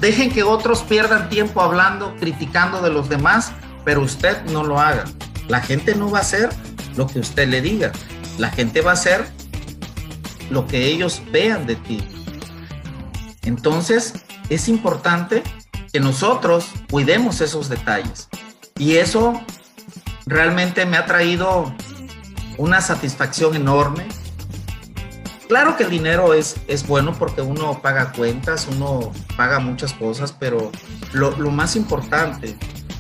Dejen que otros pierdan tiempo hablando, criticando de los demás, pero usted no lo haga. La gente no va a hacer lo que usted le diga. La gente va a hacer lo que ellos vean de ti. Entonces, es importante que nosotros cuidemos esos detalles. Y eso realmente me ha traído una satisfacción enorme Claro que el dinero es, es bueno porque uno paga cuentas, uno paga muchas cosas, pero lo, lo más importante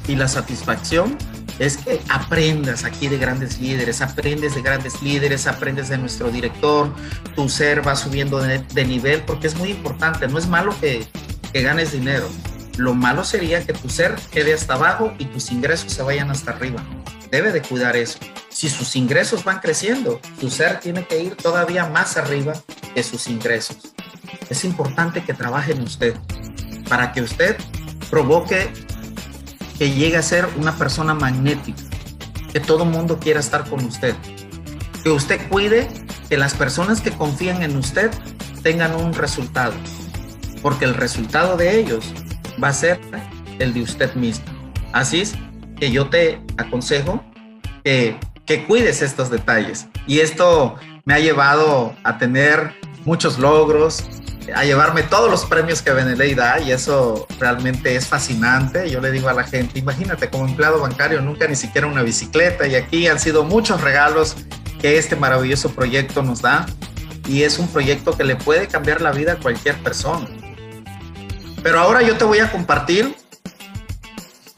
y la satisfacción es que aprendas aquí de grandes líderes, aprendes de grandes líderes, aprendes de nuestro director, tu ser va subiendo de, nivel, porque es muy importante, no es malo que, que, ganes dinero, lo malo sería que tu ser quede hasta abajo y tus ingresos se vayan hasta arriba. Debe de cuidar eso si sus ingresos van creciendo, su ser tiene que ir todavía más arriba que sus ingresos. Es importante que trabaje en usted para que usted provoque que llegue a ser una persona magnética, que todo mundo quiera estar con usted, que usted cuide que las personas que confían en usted tengan un resultado, porque el resultado de ellos va a ser el de usted mismo. Así es que yo te aconsejo que que cuides estos detalles. Y esto me ha llevado a tener muchos logros, a llevarme todos los premios que Beneley da y eso realmente es fascinante. Yo le digo a la gente, imagínate como empleado bancario nunca ni siquiera una bicicleta y aquí han sido muchos regalos que este maravilloso proyecto nos da y es un proyecto que le puede cambiar la vida a cualquier persona. Pero ahora yo te voy a compartir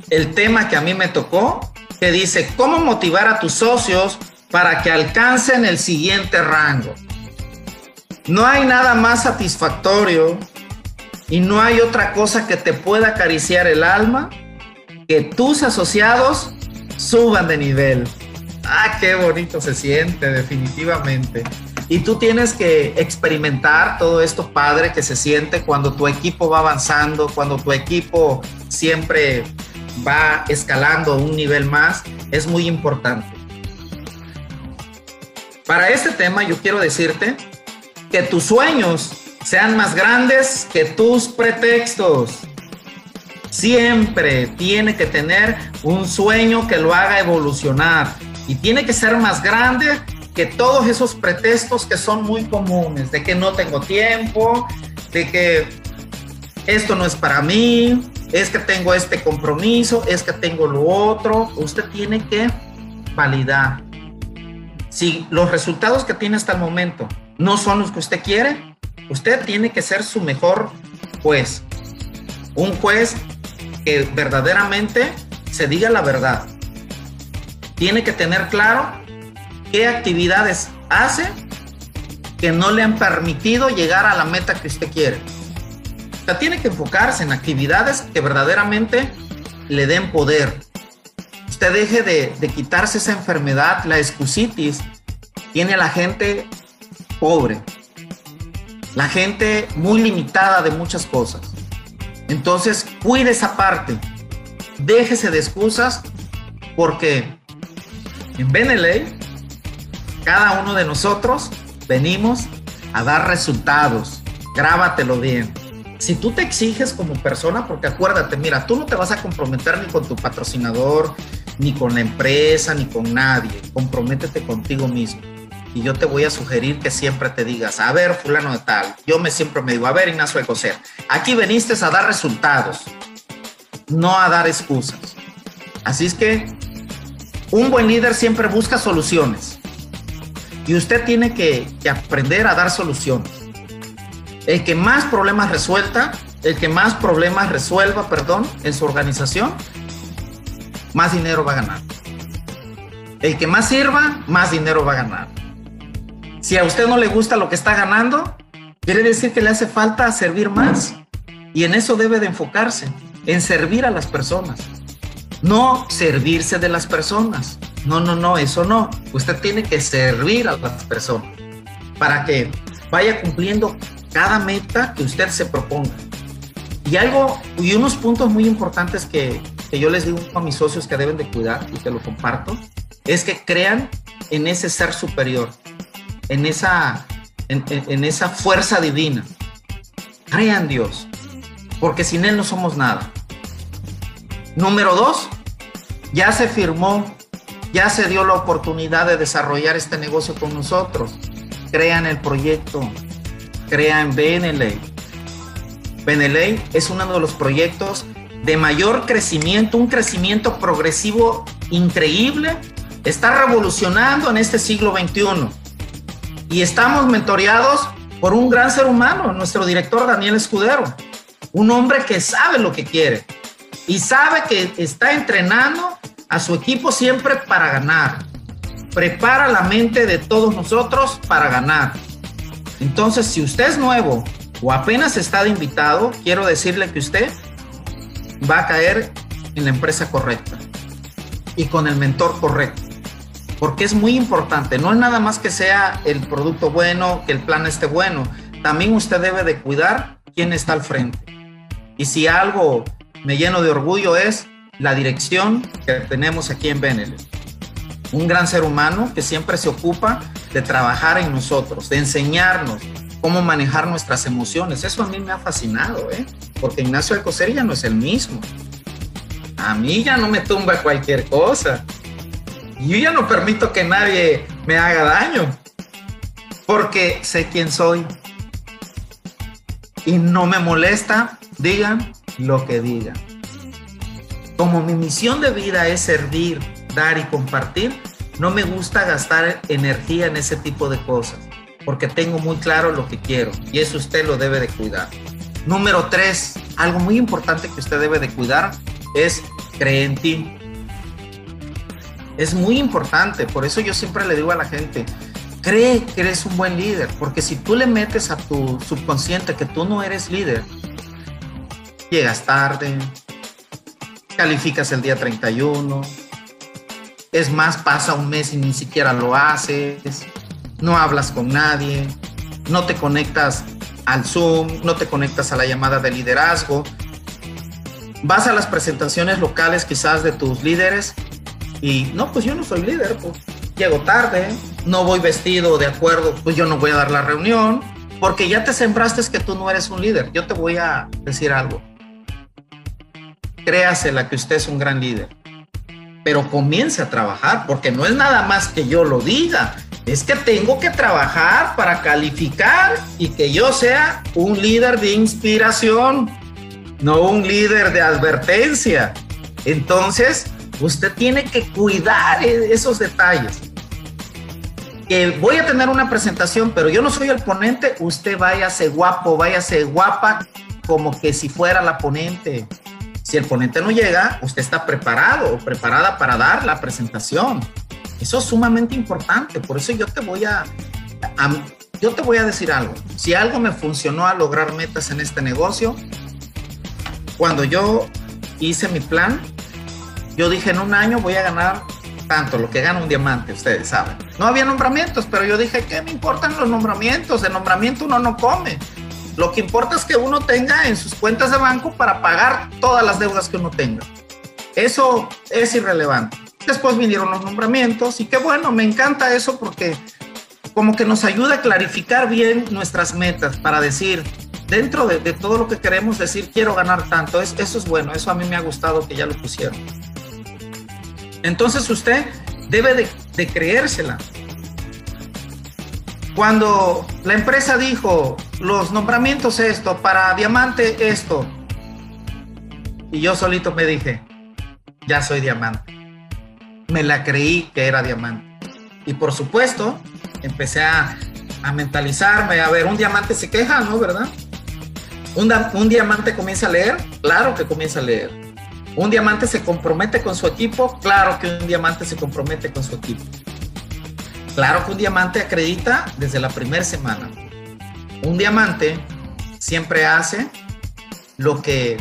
el tema que a mí me tocó que dice, ¿cómo motivar a tus socios para que alcancen el siguiente rango? No hay nada más satisfactorio y no hay otra cosa que te pueda acariciar el alma que tus asociados suban de nivel. Ah, qué bonito se siente, definitivamente. Y tú tienes que experimentar todo esto padre que se siente cuando tu equipo va avanzando, cuando tu equipo siempre va escalando un nivel más, es muy importante. Para este tema yo quiero decirte que tus sueños sean más grandes que tus pretextos. Siempre tiene que tener un sueño que lo haga evolucionar y tiene que ser más grande que todos esos pretextos que son muy comunes, de que no tengo tiempo, de que esto no es para mí, es que tengo este compromiso, es que tengo lo otro. Usted tiene que validar. Si los resultados que tiene hasta el momento no son los que usted quiere, usted tiene que ser su mejor juez. Un juez que verdaderamente se diga la verdad. Tiene que tener claro qué actividades hace que no le han permitido llegar a la meta que usted quiere. O sea, tiene que enfocarse en actividades que verdaderamente le den poder. Usted deje de, quitarse esa enfermedad, la excusitis, tiene a la gente pobre, la gente muy limitada de muchas cosas. Entonces, cuide esa parte, déjese de excusas, porque en Beneley, cada uno de nosotros venimos a dar resultados. Grábatelo bien si tú te exiges como persona, porque acuérdate, mira, tú no te vas a comprometer ni con tu patrocinador, ni con la empresa, ni con nadie. Comprométete contigo mismo. Y yo te voy a sugerir que siempre te digas, a ver, fulano de tal. Yo me siempre me digo, a ver, Ignacio de Coser, aquí veniste a dar resultados, no a dar excusas. Así es que un buen líder siempre busca soluciones. Y usted tiene que, que aprender a dar soluciones. El que más problemas resuelta, el que más problemas resuelva, perdón, en su organización, más dinero va a ganar. El que más sirva, más dinero va a ganar. Si a usted no le gusta lo que está ganando, quiere decir que le hace falta servir más. Y en eso debe de enfocarse, en servir a las personas. No servirse de las personas. No, no, no, eso no. Usted tiene que servir a las personas para que vaya cumpliendo cada meta que usted se proponga. Y algo, y unos puntos muy importantes que, que yo les digo a mis socios que deben de cuidar y que lo comparto, es que crean en ese ser superior, en esa, en, esa fuerza divina. Crean Dios, porque sin Él no somos nada. Número dos, ya se firmó, ya se dio la oportunidad de desarrollar este negocio con nosotros. Crean el proyecto, crean Beneley. Beneley es uno de los proyectos de mayor crecimiento, un crecimiento progresivo increíble. Está revolucionando en este siglo XXI. Y estamos mentoreados por un gran ser humano, nuestro director Daniel Escudero. Un hombre que sabe lo que quiere y sabe que está entrenando a su equipo siempre para ganar. Prepara la mente de todos nosotros para ganar. Entonces, si usted es nuevo o apenas está de invitado, quiero decirle que usted va a caer en la empresa correcta y con el mentor correcto. Porque es muy importante, no es nada más que sea el producto bueno, que el plan esté bueno, también usted debe de cuidar quién está al frente. Y si algo me lleno de orgullo es la dirección que tenemos aquí en Benelux. Un gran ser humano que siempre se ocupa de trabajar en nosotros, de enseñarnos cómo manejar nuestras emociones. Eso a mí me ha fascinado, ¿eh? porque Ignacio Alcocer ya no es el mismo. A mí ya no me tumba cualquier cosa. Yo ya no permito que nadie me haga daño, porque sé quién soy. Y no me molesta, digan lo que digan. Como mi misión de vida es servir, dar y compartir, no me gusta gastar energía en ese tipo de cosas, porque tengo muy claro lo que quiero y eso usted lo debe de cuidar. Número tres, algo muy importante que usted debe de cuidar es creer en ti. Es muy importante, por eso yo siempre le digo a la gente, cree que eres un buen líder, porque si tú le metes a tu subconsciente que tú no eres líder, llegas tarde, calificas el día 31, es más, pasa un mes y ni siquiera lo haces, no hablas con nadie, no te conectas al Zoom, no te conectas a la llamada de liderazgo, vas a las presentaciones locales quizás de tus líderes y no, pues yo no soy líder, pues llego tarde, no voy vestido de acuerdo, pues yo no voy a dar la reunión, porque ya te sembraste que tú no eres un líder. Yo te voy a decir algo créasela que usted es un gran líder. Pero comience a trabajar, porque no es nada más que yo lo diga, es que tengo que trabajar para calificar y que yo sea un líder de inspiración, no un líder de advertencia. Entonces, usted tiene que cuidar e-, esos detalles. Que voy a tener una presentación, pero yo no soy el ponente, usted váyase guapo, váyase guapa, como que si fuera la ponente. Si el ponente no llega, usted está preparado o preparada para dar la presentación. Eso es sumamente importante. Por eso yo te voy a, yo te voy a decir algo. Si algo me funcionó a lograr metas en este negocio, cuando yo hice mi plan, yo dije en un año voy a ganar tanto, lo que gana un diamante, ustedes saben. No había nombramientos, pero yo dije, ¿qué me importan los nombramientos? De nombramiento uno no come. Lo que importa es que uno tenga en sus cuentas de banco para pagar todas las deudas que uno tenga. Eso es irrelevante. Después vinieron los nombramientos y qué bueno, me encanta eso porque como que nos ayuda a clarificar bien nuestras metas para decir, dentro de, todo lo que queremos decir, quiero ganar tanto. Es, eso es bueno, eso a mí me ha gustado que ya lo pusieron. Entonces usted debe de, creérsela. Cuando la empresa dijo, los nombramientos esto, para diamante esto, y yo solito me dije, ya soy diamante. Me la creí que era diamante. Y por supuesto, empecé a, mentalizarme, a ver, un diamante se queja, ¿no? ¿Verdad? Un, un diamante comienza a leer, claro que comienza a leer. Un diamante se compromete con su equipo, claro que un diamante se compromete con su equipo. Claro que un diamante acredita desde la primera semana. Un diamante siempre hace lo que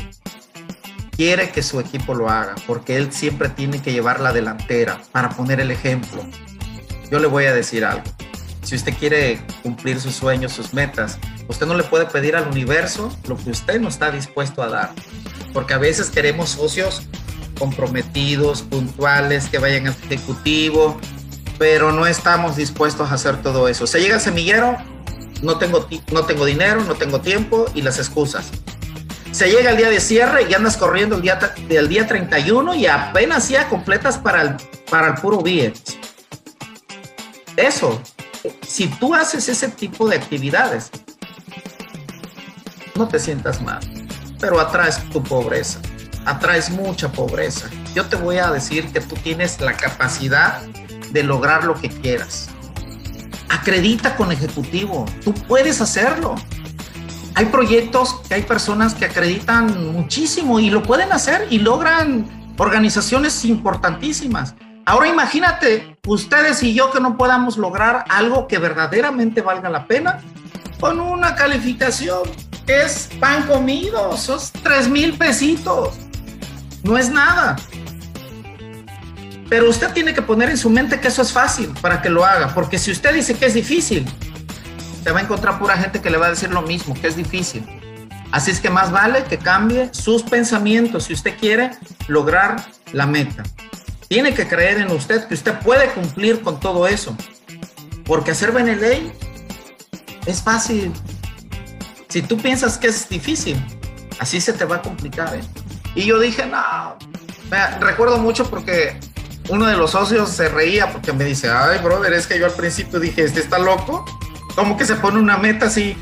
quiere que su equipo lo haga, porque él siempre tiene que llevar la delantera para poner el ejemplo. Yo le voy a decir algo. Si usted quiere cumplir sus sueños, sus metas, usted no le puede pedir al universo lo que usted no está dispuesto a dar. Porque a veces queremos socios comprometidos, puntuales, que vayan al ejecutivo, pero no estamos dispuestos a hacer todo eso. Se llega al semillero, no tengo, no tengo dinero, no tengo tiempo y las excusas. Se llega el día de cierre y andas corriendo el día, del día 31 y apenas ya completas para el, para el puro billete. Eso, si tú haces ese tipo de actividades, no te sientas mal, pero atraes tu pobreza, atraes mucha pobreza. Yo te voy a decir que tú tienes la capacidad de lograr lo que quieras. Acredita con ejecutivo, tú puedes hacerlo. Hay proyectos que hay personas que acreditan muchísimo y lo pueden hacer y logran organizaciones importantísimas. Ahora imagínate ustedes y yo que no podamos lograr algo que verdaderamente valga la pena con una calificación es pan comido, esos tres mil pesitos. No es nada. Pero usted tiene que poner en su mente que eso es fácil para que lo haga, porque si usted dice que es difícil, se va a encontrar pura gente que le va a decir lo mismo, que es difícil. Así es que más vale que cambie sus pensamientos si usted quiere lograr la meta. Tiene que creer en usted que usted puede cumplir con todo eso. Porque hacer ley es fácil. Si tú piensas que es difícil, así se te va a complicar. ¿eh? Y yo dije, no, recuerdo mucho porque uno de los socios se reía porque me dice, ay, brother, es que yo al principio dije, este está loco. Como que se pone una meta así,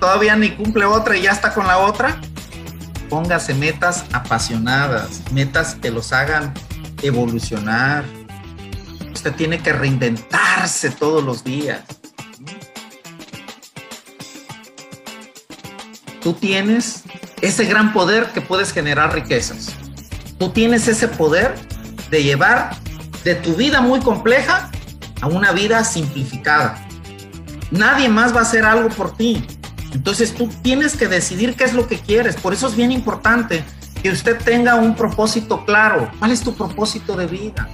todavía ni cumple otra y ya está con la otra. Póngase metas apasionadas, metas que los hagan evolucionar. Usted tiene que reinventarse todos los días. Tú tienes ese gran poder que puedes generar riquezas. Tú tienes ese poder de llevar de tu vida muy compleja a una vida simplificada. Nadie más va a hacer algo por ti. Entonces tú tienes que decidir qué es lo que quieres. Por eso es bien importante que usted tenga un propósito claro. ¿Cuál es tu propósito de vida?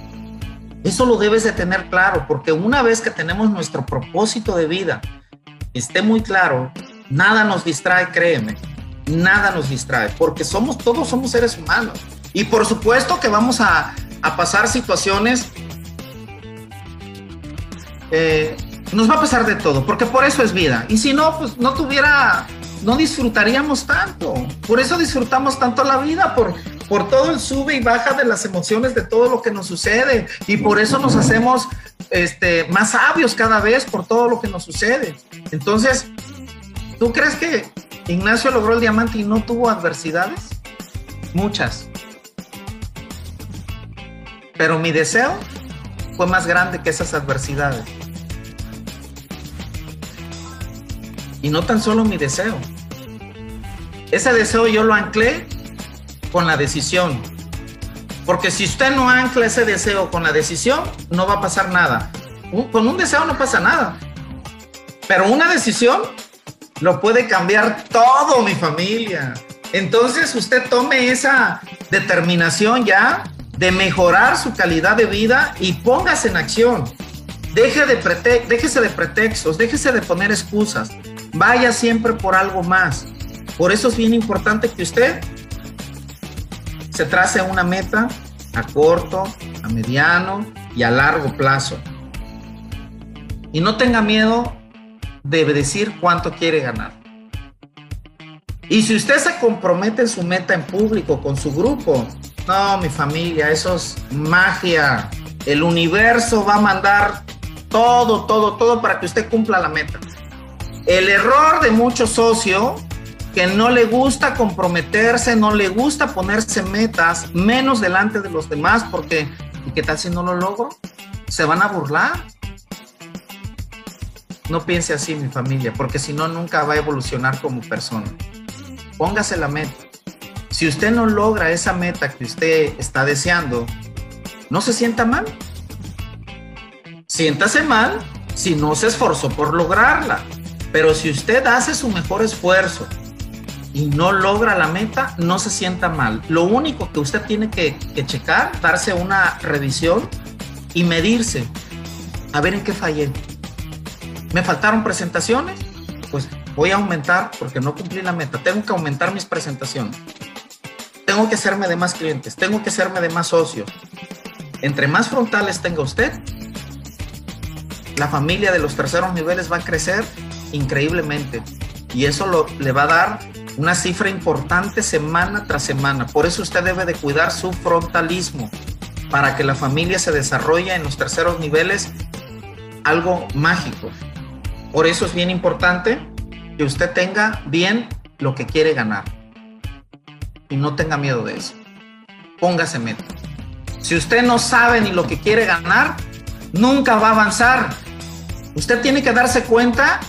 Eso lo debes de tener claro, porque una vez que tenemos nuestro propósito de vida, esté muy claro, nada nos distrae, créeme, nada nos distrae, porque somos, todos somos seres humanos. Y por supuesto que vamos a, pasar situaciones, eh, nos va a pasar de todo, porque por eso es vida. Y si no, pues no tuviera, no disfrutaríamos tanto. Por eso disfrutamos tanto la vida, por, por todo el sube y baja de las emociones de todo lo que nos sucede. Y por eso nos hacemos este, más sabios cada vez por todo lo que nos sucede. Entonces, ¿tú crees que Ignacio logró el diamante y no tuvo adversidades? Muchas. Pero mi deseo fue más grande que esas adversidades. Y no tan solo mi deseo. Ese deseo yo lo anclé con la decisión. Porque si usted no ancla ese deseo con la decisión, no va a pasar nada. Con un deseo no pasa nada. Pero una decisión lo puede cambiar todo, mi familia. Entonces usted tome esa determinación ya de mejorar su calidad de vida y póngase en acción. Deje de déjese de pretextos, déjese de poner excusas. Vaya siempre por algo más. Por eso es bien importante que usted se trace una meta a corto, a mediano y a largo plazo. Y no tenga miedo de decir cuánto quiere ganar. Y si usted se compromete en su meta en público con su grupo, no, mi familia, eso es magia. El universo va a mandar todo, todo, todo para que usted cumpla la meta. El error de muchos socios que no le gusta comprometerse, no le gusta ponerse metas, menos delante de los demás, porque ¿y qué tal si no lo logro? ¿Se van a burlar? No piense así, mi familia, porque si no, nunca va a evolucionar como persona. Póngase la meta. Si usted no logra esa meta que usted está deseando, no se sienta mal. Siéntase mal si no se esforzó por lograrla. Pero si usted hace su mejor esfuerzo y no logra la meta, no se sienta mal. Lo único que usted tiene que, checar, darse una revisión y medirse. A ver en qué fallé. ¿Me faltaron presentaciones? Pues voy a aumentar porque no cumplí la meta. Tengo que aumentar mis presentaciones. Tengo que hacerme de más clientes. Tengo que hacerme de más socios. Entre más frontales tenga usted, la familia de los terceros niveles va a crecer increíblemente. Y eso le va a dar una cifra importante semana tras semana. Por eso usted debe de cuidar su frontalismo para que la familia se desarrolle en los terceros niveles algo mágico. Por eso es bien importante que usted tenga bien lo que quiere ganar y no tenga miedo de eso. Póngase meta. Si usted no sabe ni lo que quiere ganar, nunca va a avanzar. Usted tiene que darse cuenta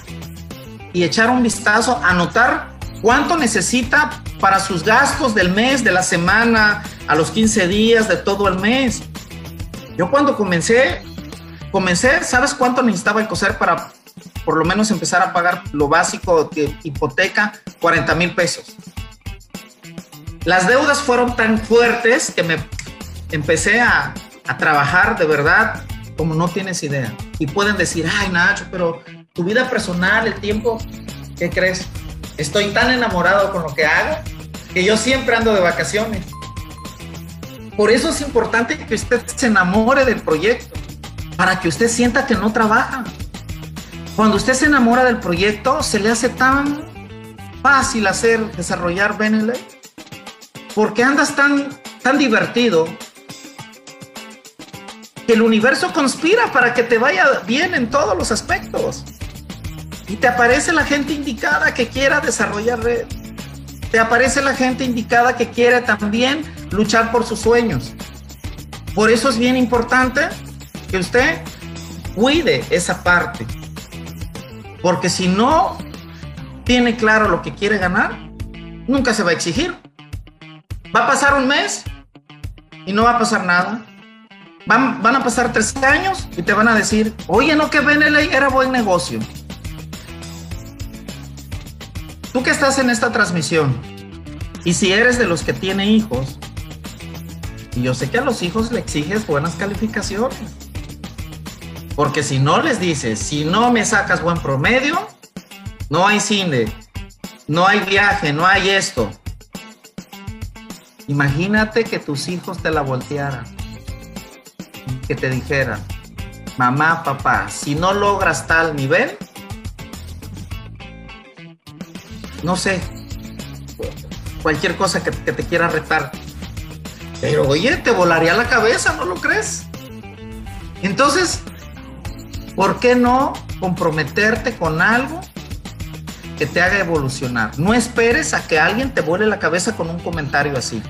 y echar un vistazo, anotar ¿Cuánto necesita para sus gastos del mes, de la semana, a los 15 días, de todo el mes? Yo cuando comencé, comencé, ¿sabes cuánto necesitaba el coser para por lo menos empezar a pagar lo básico de hipoteca? 40 mil pesos. Las deudas fueron tan fuertes que me empecé a, a trabajar de verdad como no tienes idea. Y pueden decir, ay Nacho, pero tu vida personal, el tiempo, ¿qué crees? Estoy tan enamorado con lo que hago que yo siempre ando de vacaciones. Por eso es importante que usted se enamore del proyecto, para que usted sienta que no trabaja. Cuando usted se enamora del proyecto, se le hace tan fácil hacer, desarrollar Beneley, porque andas tan, tan divertido que el universo conspira para que te vaya bien en todos los aspectos. Y te aparece la gente indicada que quiera desarrollar red. Te aparece la gente indicada que quiere también luchar por sus sueños. Por eso es bien importante que usted cuide esa parte. Porque si no tiene claro lo que quiere ganar, nunca se va a exigir. Va a pasar un mes y no va a pasar nada. Van, van a pasar tres años y te van a decir, oye, no que Beneley era buen negocio. Tú que estás en esta transmisión, y si eres de los que tiene hijos, y yo sé que a los hijos le exiges buenas calificaciones, porque si no les dices, si no me sacas buen promedio, no hay cine, no hay viaje, no hay esto. Imagínate que tus hijos te la voltearan, que te dijeran, mamá, papá, si no logras tal nivel, no sé, cualquier cosa que, te quiera retar. Pero oye, te volaría la cabeza, ¿no lo crees? Entonces, ¿por qué no comprometerte con algo que te haga evolucionar? No esperes a que alguien te vuele la cabeza con un comentario así.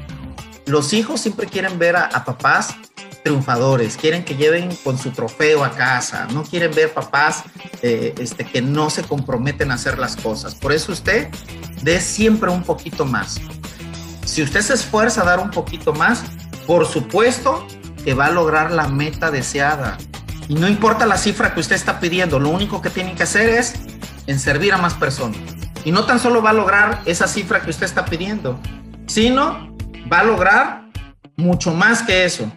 Los hijos siempre quieren ver a papás triunfadores, quieren que lleven con su trofeo a casa, no quieren ver papás eh, este, que no se comprometen a hacer las cosas. Por eso usted dé siempre un poquito más. Si usted se esfuerza a dar un poquito más, por supuesto que va a lograr la meta deseada. Y no importa la cifra que usted está pidiendo, lo único que tiene que hacer es en servir a más personas. Y no tan solo va a lograr esa cifra que usted está pidiendo, sino va a lograr mucho más que eso.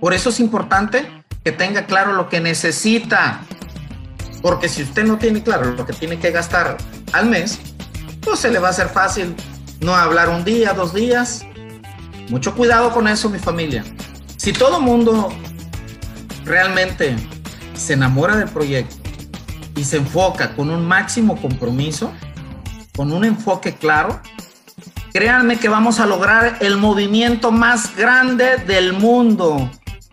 Por eso es importante que tenga claro lo que necesita. Porque si usted no tiene claro lo que tiene que gastar al mes, pues se le va a hacer fácil no hablar un día, dos días. Mucho cuidado con eso, mi familia. Si todo mundo realmente se enamora del proyecto y se enfoca con un máximo compromiso, con un enfoque claro, créanme que vamos a lograr el movimiento más grande del mundo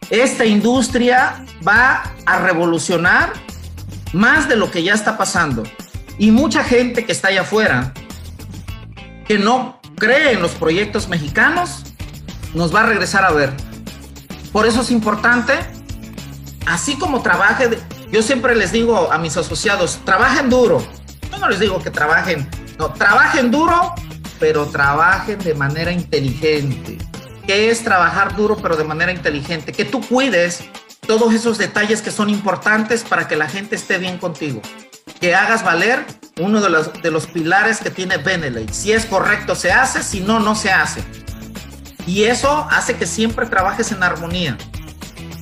esta industria va a revolucionar más de lo que ya está pasando. Y mucha gente que está allá afuera que no cree en los proyectos mexicanos, nos va a regresar a ver. Por eso es importante, así como trabaje, yo siempre les digo a mis asociados, trabajen duro. Yo no les digo que trabajen, no, trabajen duro, pero trabajen de manera inteligente. ¿Qué es trabajar duro pero de manera inteligente? Que tú cuides todos esos detalles que son importantes para que la gente esté bien contigo. Que hagas valer uno de los, de los pilares que tiene Beneley. Si es correcto, se hace, si no, no se hace. Y eso hace que siempre trabajes en armonía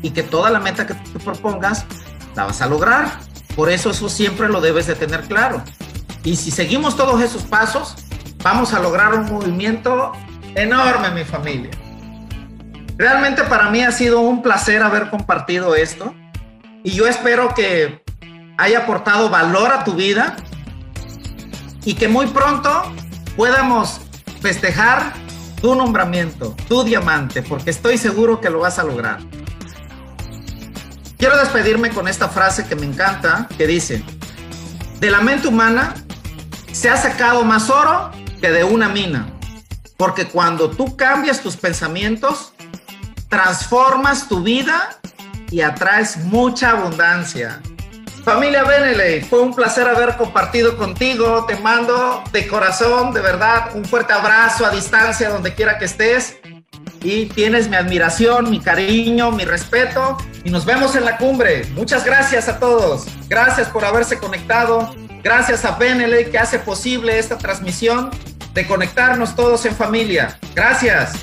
y que toda la meta que tú propongas la vas a lograr. Por eso eso siempre lo debes de tener claro. Y si seguimos todos esos pasos, vamos a lograr un movimiento enorme, mi familia. Realmente para mí ha sido un placer haber compartido esto y yo espero que haya aportado valor a tu vida y que muy pronto podamos festejar tu nombramiento, tu diamante, porque estoy seguro que lo vas a lograr. Quiero despedirme con esta frase que me encanta, que dice, de la mente humana se ha sacado más oro que de una mina, porque cuando tú cambias tus pensamientos, transformas tu vida y atraes mucha abundancia. Familia Beneley, fue un placer haber compartido contigo. Te mando de corazón, de verdad, un fuerte abrazo a distancia donde quiera que estés. Y tienes mi admiración, mi cariño, mi respeto. Y nos vemos en la cumbre. Muchas gracias a todos. Gracias por haberse conectado. Gracias a Beneley que hace posible esta transmisión de conectarnos todos en familia. Gracias.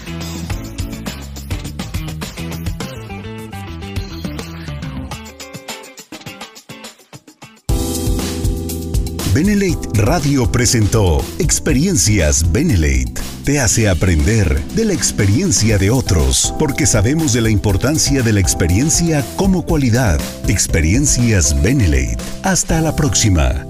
Benelate Radio presentó Experiencias Benelate. Te hace aprender de la experiencia de otros, porque sabemos de la importancia de la experiencia como cualidad. Experiencias Benelate. Hasta la próxima.